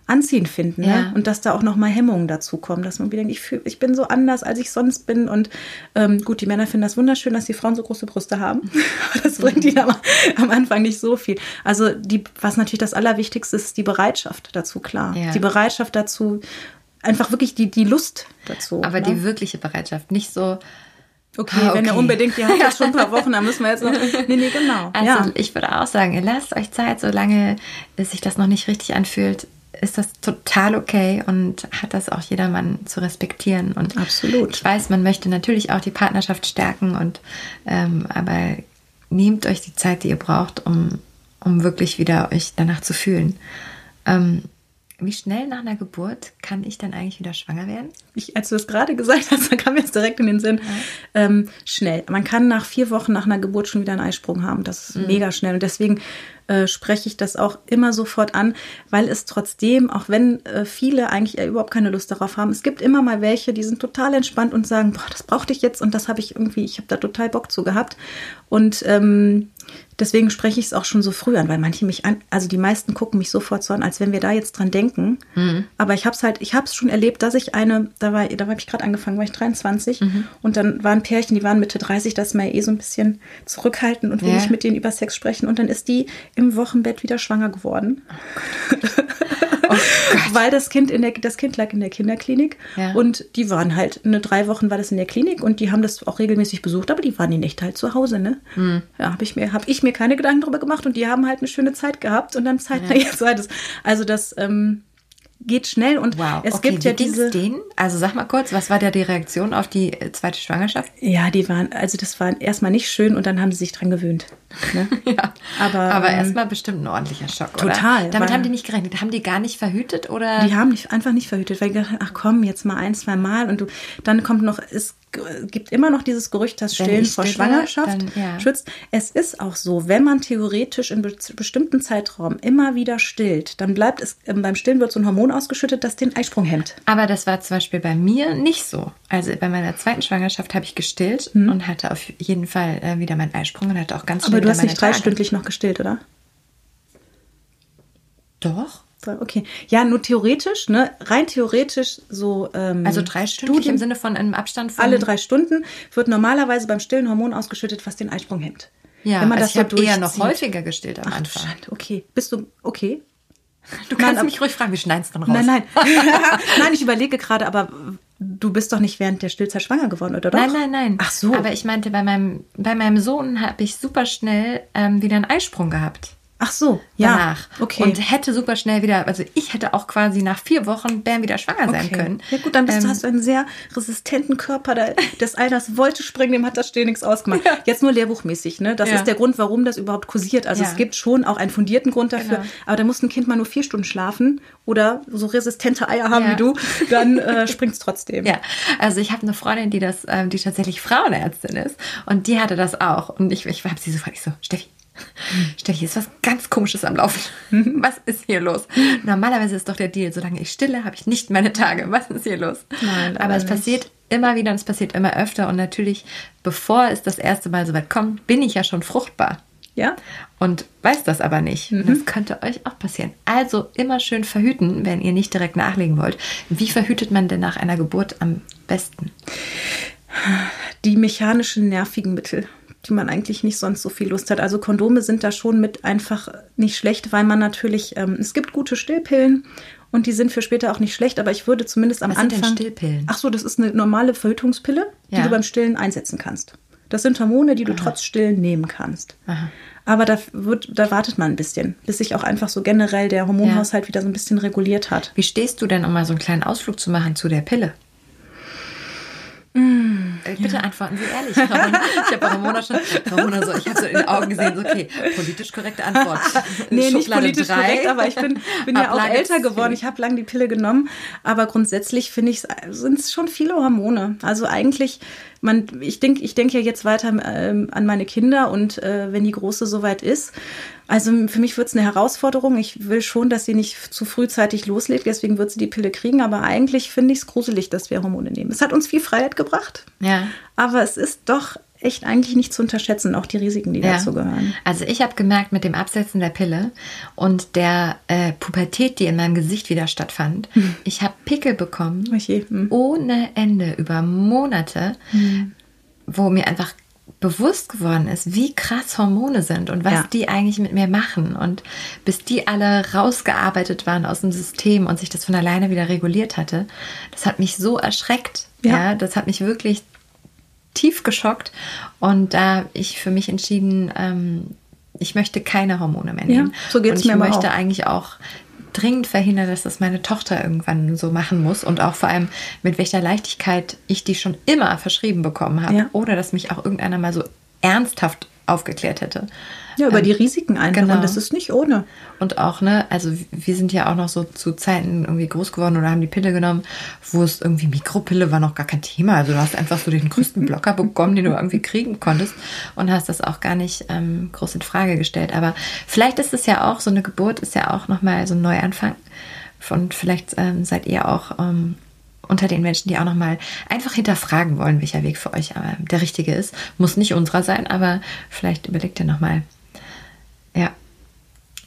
anziehend finden. Ne? Ja. Ne? Und dass da auch noch mal Hemmungen dazu kommen, dass man wieder denkt, ich, fühl, ich bin so anders, als ich sonst bin. Und ähm, gut, die Männer finden das wunderschön, dass die Frauen so große Brüste haben. (laughs) das bringt ihnen aber am Anfang nicht so viel. Also die, was natürlich das Allerwichtigste ist, ist die Bereitschaft dazu, klar. Ja. Die Bereitschaft dazu, einfach wirklich die, die Lust dazu. Aber ne? die wirkliche Bereitschaft, nicht so, Okay, ah, okay, wenn er unbedingt, die hat das schon ein paar (laughs) Wochen, dann müssen wir jetzt noch. Nee, nee, genau. Also ja. ich würde auch sagen, lasst euch Zeit, solange sich das noch nicht richtig anfühlt, ist das total okay und hat das auch jedermann zu respektieren. Und Absolut. Ich weiß, man möchte natürlich auch die Partnerschaft stärken und ähm, aber nehmt euch die Zeit, die ihr braucht, um, um wirklich wieder euch danach zu fühlen. Ähm, wie schnell nach einer Geburt kann ich dann eigentlich wieder schwanger werden? Ich, als du es gerade gesagt hast, (laughs) dann kam mir jetzt direkt in den Sinn. Ja. Ähm, schnell. Man kann nach vier Wochen nach einer Geburt schon wieder einen Eisprung haben. Das ist mhm. mega schnell. Und deswegen äh, spreche ich das auch immer sofort an, weil es trotzdem, auch wenn äh, viele eigentlich überhaupt keine Lust darauf haben, es gibt immer mal welche, die sind total entspannt und sagen, boah, das brauchte ich jetzt und das habe ich irgendwie, ich habe da total Bock zu gehabt. Und ähm, deswegen spreche ich es auch schon so früh an, weil manche mich an, also die meisten gucken mich sofort so an, als wenn wir da jetzt dran denken. Mhm. Aber ich habe es halt, ich habe es schon erlebt, dass ich eine, da war, da habe ich gerade angefangen, war ich 23 mhm. und dann waren Pärchen, die waren Mitte 30, das mir eh so ein bisschen zurückhalten und will ja. nicht mit denen über Sex sprechen und dann ist die im Wochenbett wieder schwanger geworden. Oh (laughs) Oh weil das Kind in der, das Kind lag in der Kinderklinik ja. und die waren halt, eine drei Wochen war das in der Klinik und die haben das auch regelmäßig besucht, aber die waren die Nächte halt zu Hause, ne? Mhm. Ja, habe ich mir, habe ich mir keine Gedanken darüber gemacht und die haben halt eine schöne Zeit gehabt und dann Zeit ja. (laughs) jetzt zweites. Also das, ähm, geht schnell und wow. es okay, gibt ja diese. Denen? Also sag mal kurz, was war da die Reaktion auf die äh, zweite Schwangerschaft? Ja, die waren, also das war erstmal nicht schön und dann haben sie sich dran gewöhnt. Ne? (laughs) ja. Aber, Aber ähm, erstmal bestimmt ein ordentlicher Schock. Total. Oder? Damit haben die nicht gerechnet. Haben die gar nicht verhütet oder? Die haben nicht, einfach nicht verhütet, weil die gedacht ach komm, jetzt mal ein, zwei Mal und du, dann kommt noch, es gibt immer noch dieses Gerücht, dass Stillen vor stille, Schwangerschaft dann, ja. schützt. Es ist auch so, wenn man theoretisch in be bestimmten Zeitraum immer wieder stillt, dann bleibt es, äh, beim Stillen wird so ein Hormon ausgeschüttet, das den Eisprung hemmt. Aber das war zum Beispiel bei mir nicht so. Also bei meiner zweiten Schwangerschaft habe ich gestillt hm. und hatte auf jeden Fall äh, wieder meinen Eisprung und hatte auch ganz schnell Aber du hast nicht dreistündlich noch gestillt, oder? Doch. Okay. Ja, nur theoretisch, ne? Rein theoretisch so. Ähm, also drei Stunden im Sinne von einem Abstand von. Alle drei Stunden wird normalerweise beim Stillen Hormon ausgeschüttet, was den Eisprung hemmt. Ja, Wenn man also das ich so eher noch häufiger gestillt am Ach, Anfang. Schand. Okay. Bist du okay? Du kannst nein, mich ruhig fragen, wir schneiden es dann raus. Nein, nein. (laughs) nein, ich überlege gerade, aber du bist doch nicht während der Stillzeit schwanger geworden, oder doch? Nein, nein, nein. Ach so. Aber ich meinte, bei meinem, bei meinem Sohn habe ich super schnell ähm, wieder einen Eisprung gehabt. Ach so, ja. Danach. Okay. Und hätte super schnell wieder, also ich hätte auch quasi nach vier Wochen Bam wieder schwanger okay. sein können. Ja gut, dann bist ähm, du, hast du einen sehr resistenten Körper. Der, das Eilers wollte springen, dem hat das Still nichts ausgemacht. Ja. Jetzt nur lehrbuchmäßig, ne? Das ja. ist der Grund, warum das überhaupt kursiert. Also ja. es gibt schon auch einen fundierten Grund dafür. Genau. Aber da muss ein Kind mal nur vier Stunden schlafen oder so resistente Eier haben wie du, dann äh, (laughs) springt es trotzdem. Ja, also ich habe eine Freundin, die das, ähm, die tatsächlich Frauenärztin ist und die hatte das auch. Und ich, ich habe sie so gefragt, ich so, Steffi, (laughs) Steffi, ist was ganz Komisches am Laufen. Was ist hier los? Normalerweise ist doch der Deal, solange ich stille, habe ich nicht meine Tage. Was ist hier los? Nein, Aber es nicht. passiert immer wieder und es passiert immer öfter. Und natürlich, bevor es das erste Mal so weit kommt, bin ich ja schon fruchtbar. Ja. Und weiß das aber nicht. Mhm. Das könnte euch auch passieren. Also immer schön verhüten, wenn ihr nicht direkt nachlegen wollt. Wie verhütet man denn nach einer Geburt am besten? Die mechanischen nervigen Mittel die man eigentlich nicht sonst so viel Lust hat. Also Kondome sind da schon mit einfach nicht schlecht, weil man natürlich, ähm, es gibt gute Stillpillen und die sind für später auch nicht schlecht, aber ich würde zumindest am Was Anfang. Sind denn Stillpillen? Ach so, das ist eine normale Verhütungspille, ja. die du beim Stillen einsetzen kannst. Das sind Hormone, die du Aha. trotz Stillen nehmen kannst. Aha. Aber da, wird, da wartet man ein bisschen, bis sich auch einfach so generell der Hormonhaushalt ja. wieder so ein bisschen reguliert hat. Wie stehst du denn, um mal so einen kleinen Ausflug zu machen zu der Pille? Mm, Bitte ja. antworten Sie ehrlich. Ramona. Ich habe Ramona schon, Ramona so, ich habe so in den Augen gesehen, so, okay, politisch korrekte Antwort. nee, Schublade nicht politisch drei. korrekt, aber ich bin, bin ja auch älter geworden. Ich habe lange die Pille genommen, aber grundsätzlich finde ich, sind es schon viele Hormone. Also eigentlich man, ich denke ich denk ja jetzt weiter ähm, an meine Kinder und äh, wenn die Große soweit ist. Also für mich wird es eine Herausforderung. Ich will schon, dass sie nicht zu frühzeitig loslegt, deswegen wird sie die Pille kriegen. Aber eigentlich finde ich es gruselig, dass wir Hormone nehmen. Es hat uns viel Freiheit gebracht. Ja. Aber es ist doch echt eigentlich nicht zu unterschätzen, auch die Risiken, die ja. dazu gehören. Also ich habe gemerkt mit dem Absetzen der Pille und der äh, Pubertät, die in meinem Gesicht wieder stattfand, hm. ich habe Pickel bekommen okay. hm. ohne Ende über Monate, hm. wo mir einfach bewusst geworden ist, wie krass Hormone sind und was ja. die eigentlich mit mir machen. Und bis die alle rausgearbeitet waren aus dem System und sich das von alleine wieder reguliert hatte, das hat mich so erschreckt. Ja, ja das hat mich wirklich tief geschockt und da habe ich für mich entschieden, ähm, ich möchte keine Hormone mehr nehmen. Ja, so geht es mir aber Ich möchte auch. eigentlich auch dringend verhindern, dass das meine Tochter irgendwann so machen muss und auch vor allem mit welcher Leichtigkeit ich die schon immer verschrieben bekommen habe ja. oder dass mich auch irgendeiner mal so ernsthaft aufgeklärt hätte. Ja, über ähm, die Risiken einfach. Genau. Und das ist nicht ohne. Und auch, ne, also wir sind ja auch noch so zu Zeiten irgendwie groß geworden oder haben die Pille genommen, wo es irgendwie Mikropille war noch gar kein Thema. Also du hast einfach so den größten (laughs) Blocker bekommen, den du irgendwie kriegen konntest und hast das auch gar nicht ähm, groß in Frage gestellt. Aber vielleicht ist es ja auch, so eine Geburt ist ja auch nochmal so ein Neuanfang. Und vielleicht ähm, seid ihr auch ähm, unter den Menschen, die auch nochmal einfach hinterfragen wollen, welcher Weg für euch äh, der richtige ist. Muss nicht unserer sein, aber vielleicht überlegt ihr nochmal. Ja.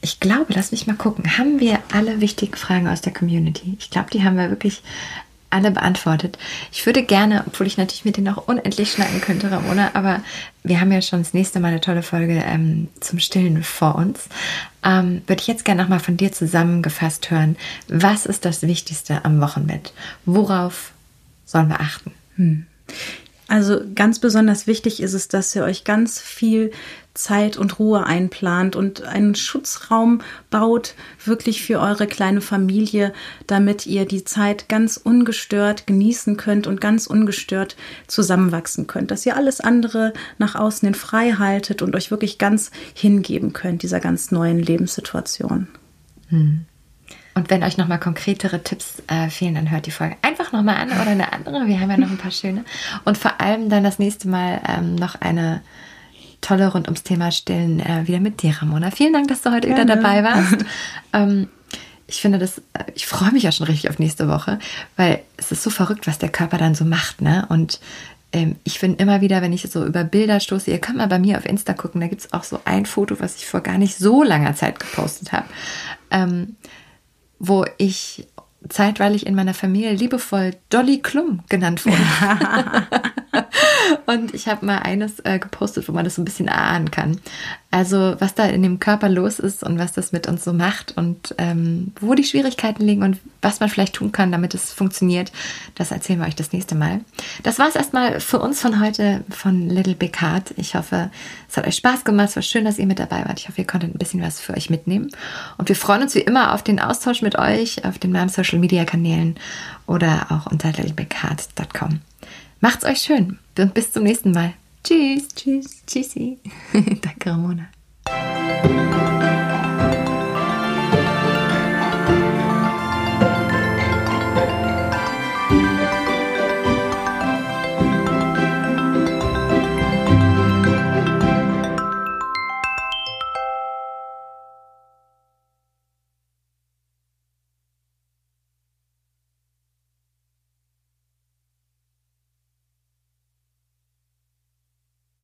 Ich glaube, lass mich mal gucken. Haben wir alle wichtigen Fragen aus der Community? Ich glaube, die haben wir wirklich alle beantwortet. Ich würde gerne, obwohl ich natürlich mit denen noch unendlich schnacken könnte, Ramona, aber wir haben ja schon das nächste Mal eine tolle Folge ähm, zum Stillen vor uns. Ähm, würde ich jetzt gerne nochmal von dir zusammengefasst hören. Was ist das Wichtigste am Wochenbett? Worauf sollen wir achten? Hm. Also ganz besonders wichtig ist es, dass ihr euch ganz viel Zeit und Ruhe einplant und einen Schutzraum baut, wirklich für eure kleine Familie, damit ihr die Zeit ganz ungestört genießen könnt und ganz ungestört zusammenwachsen könnt. Dass ihr alles andere nach außen hin frei haltet und euch wirklich ganz hingeben könnt, dieser ganz neuen Lebenssituation. Hm. Und wenn euch nochmal konkretere Tipps äh, fehlen, dann hört die Folge einfach nochmal an oder eine andere. Wir haben ja noch ein paar schöne. Und vor allem dann das nächste Mal ähm, noch eine tolle rund ums Thema Stillen äh, wieder mit dir, Ramona. Vielen Dank, dass du heute Gerne. wieder dabei warst. (laughs) ähm, ich finde das, äh, ich freue mich ja schon richtig auf nächste Woche, weil es ist so verrückt, was der Körper dann so macht, ne? Und ähm, ich finde immer wieder, wenn ich so über Bilder stoße, ihr könnt mal bei mir auf Insta gucken, da gibt es auch so ein Foto, was ich vor gar nicht so langer Zeit gepostet habe, ähm, wo ich zeitweilig in meiner Familie liebevoll Dolly Klum genannt wurde. (laughs) (laughs) (laughs) und ich habe mal eines äh, gepostet, wo man das so ein bisschen erahnen kann. Also was da in dem Körper los ist und was das mit uns so macht und ähm, wo die Schwierigkeiten liegen und was man vielleicht tun kann, damit es funktioniert, das erzählen wir euch das nächste Mal. Das war es erstmal für uns von heute von Little Big Heart. Ich hoffe, es hat euch Spaß gemacht. Es war schön, dass ihr mit dabei wart. Ich hoffe, ihr konntet ein bisschen was für euch mitnehmen. Und wir freuen uns wie immer auf den Austausch mit euch auf den meinen Social Media Kanälen oder auch unter littlebigheart.com. Macht's euch schön und bis zum nächsten Mal. Tschüss, tschüss, tschüssi. (laughs) Danke, Ramona.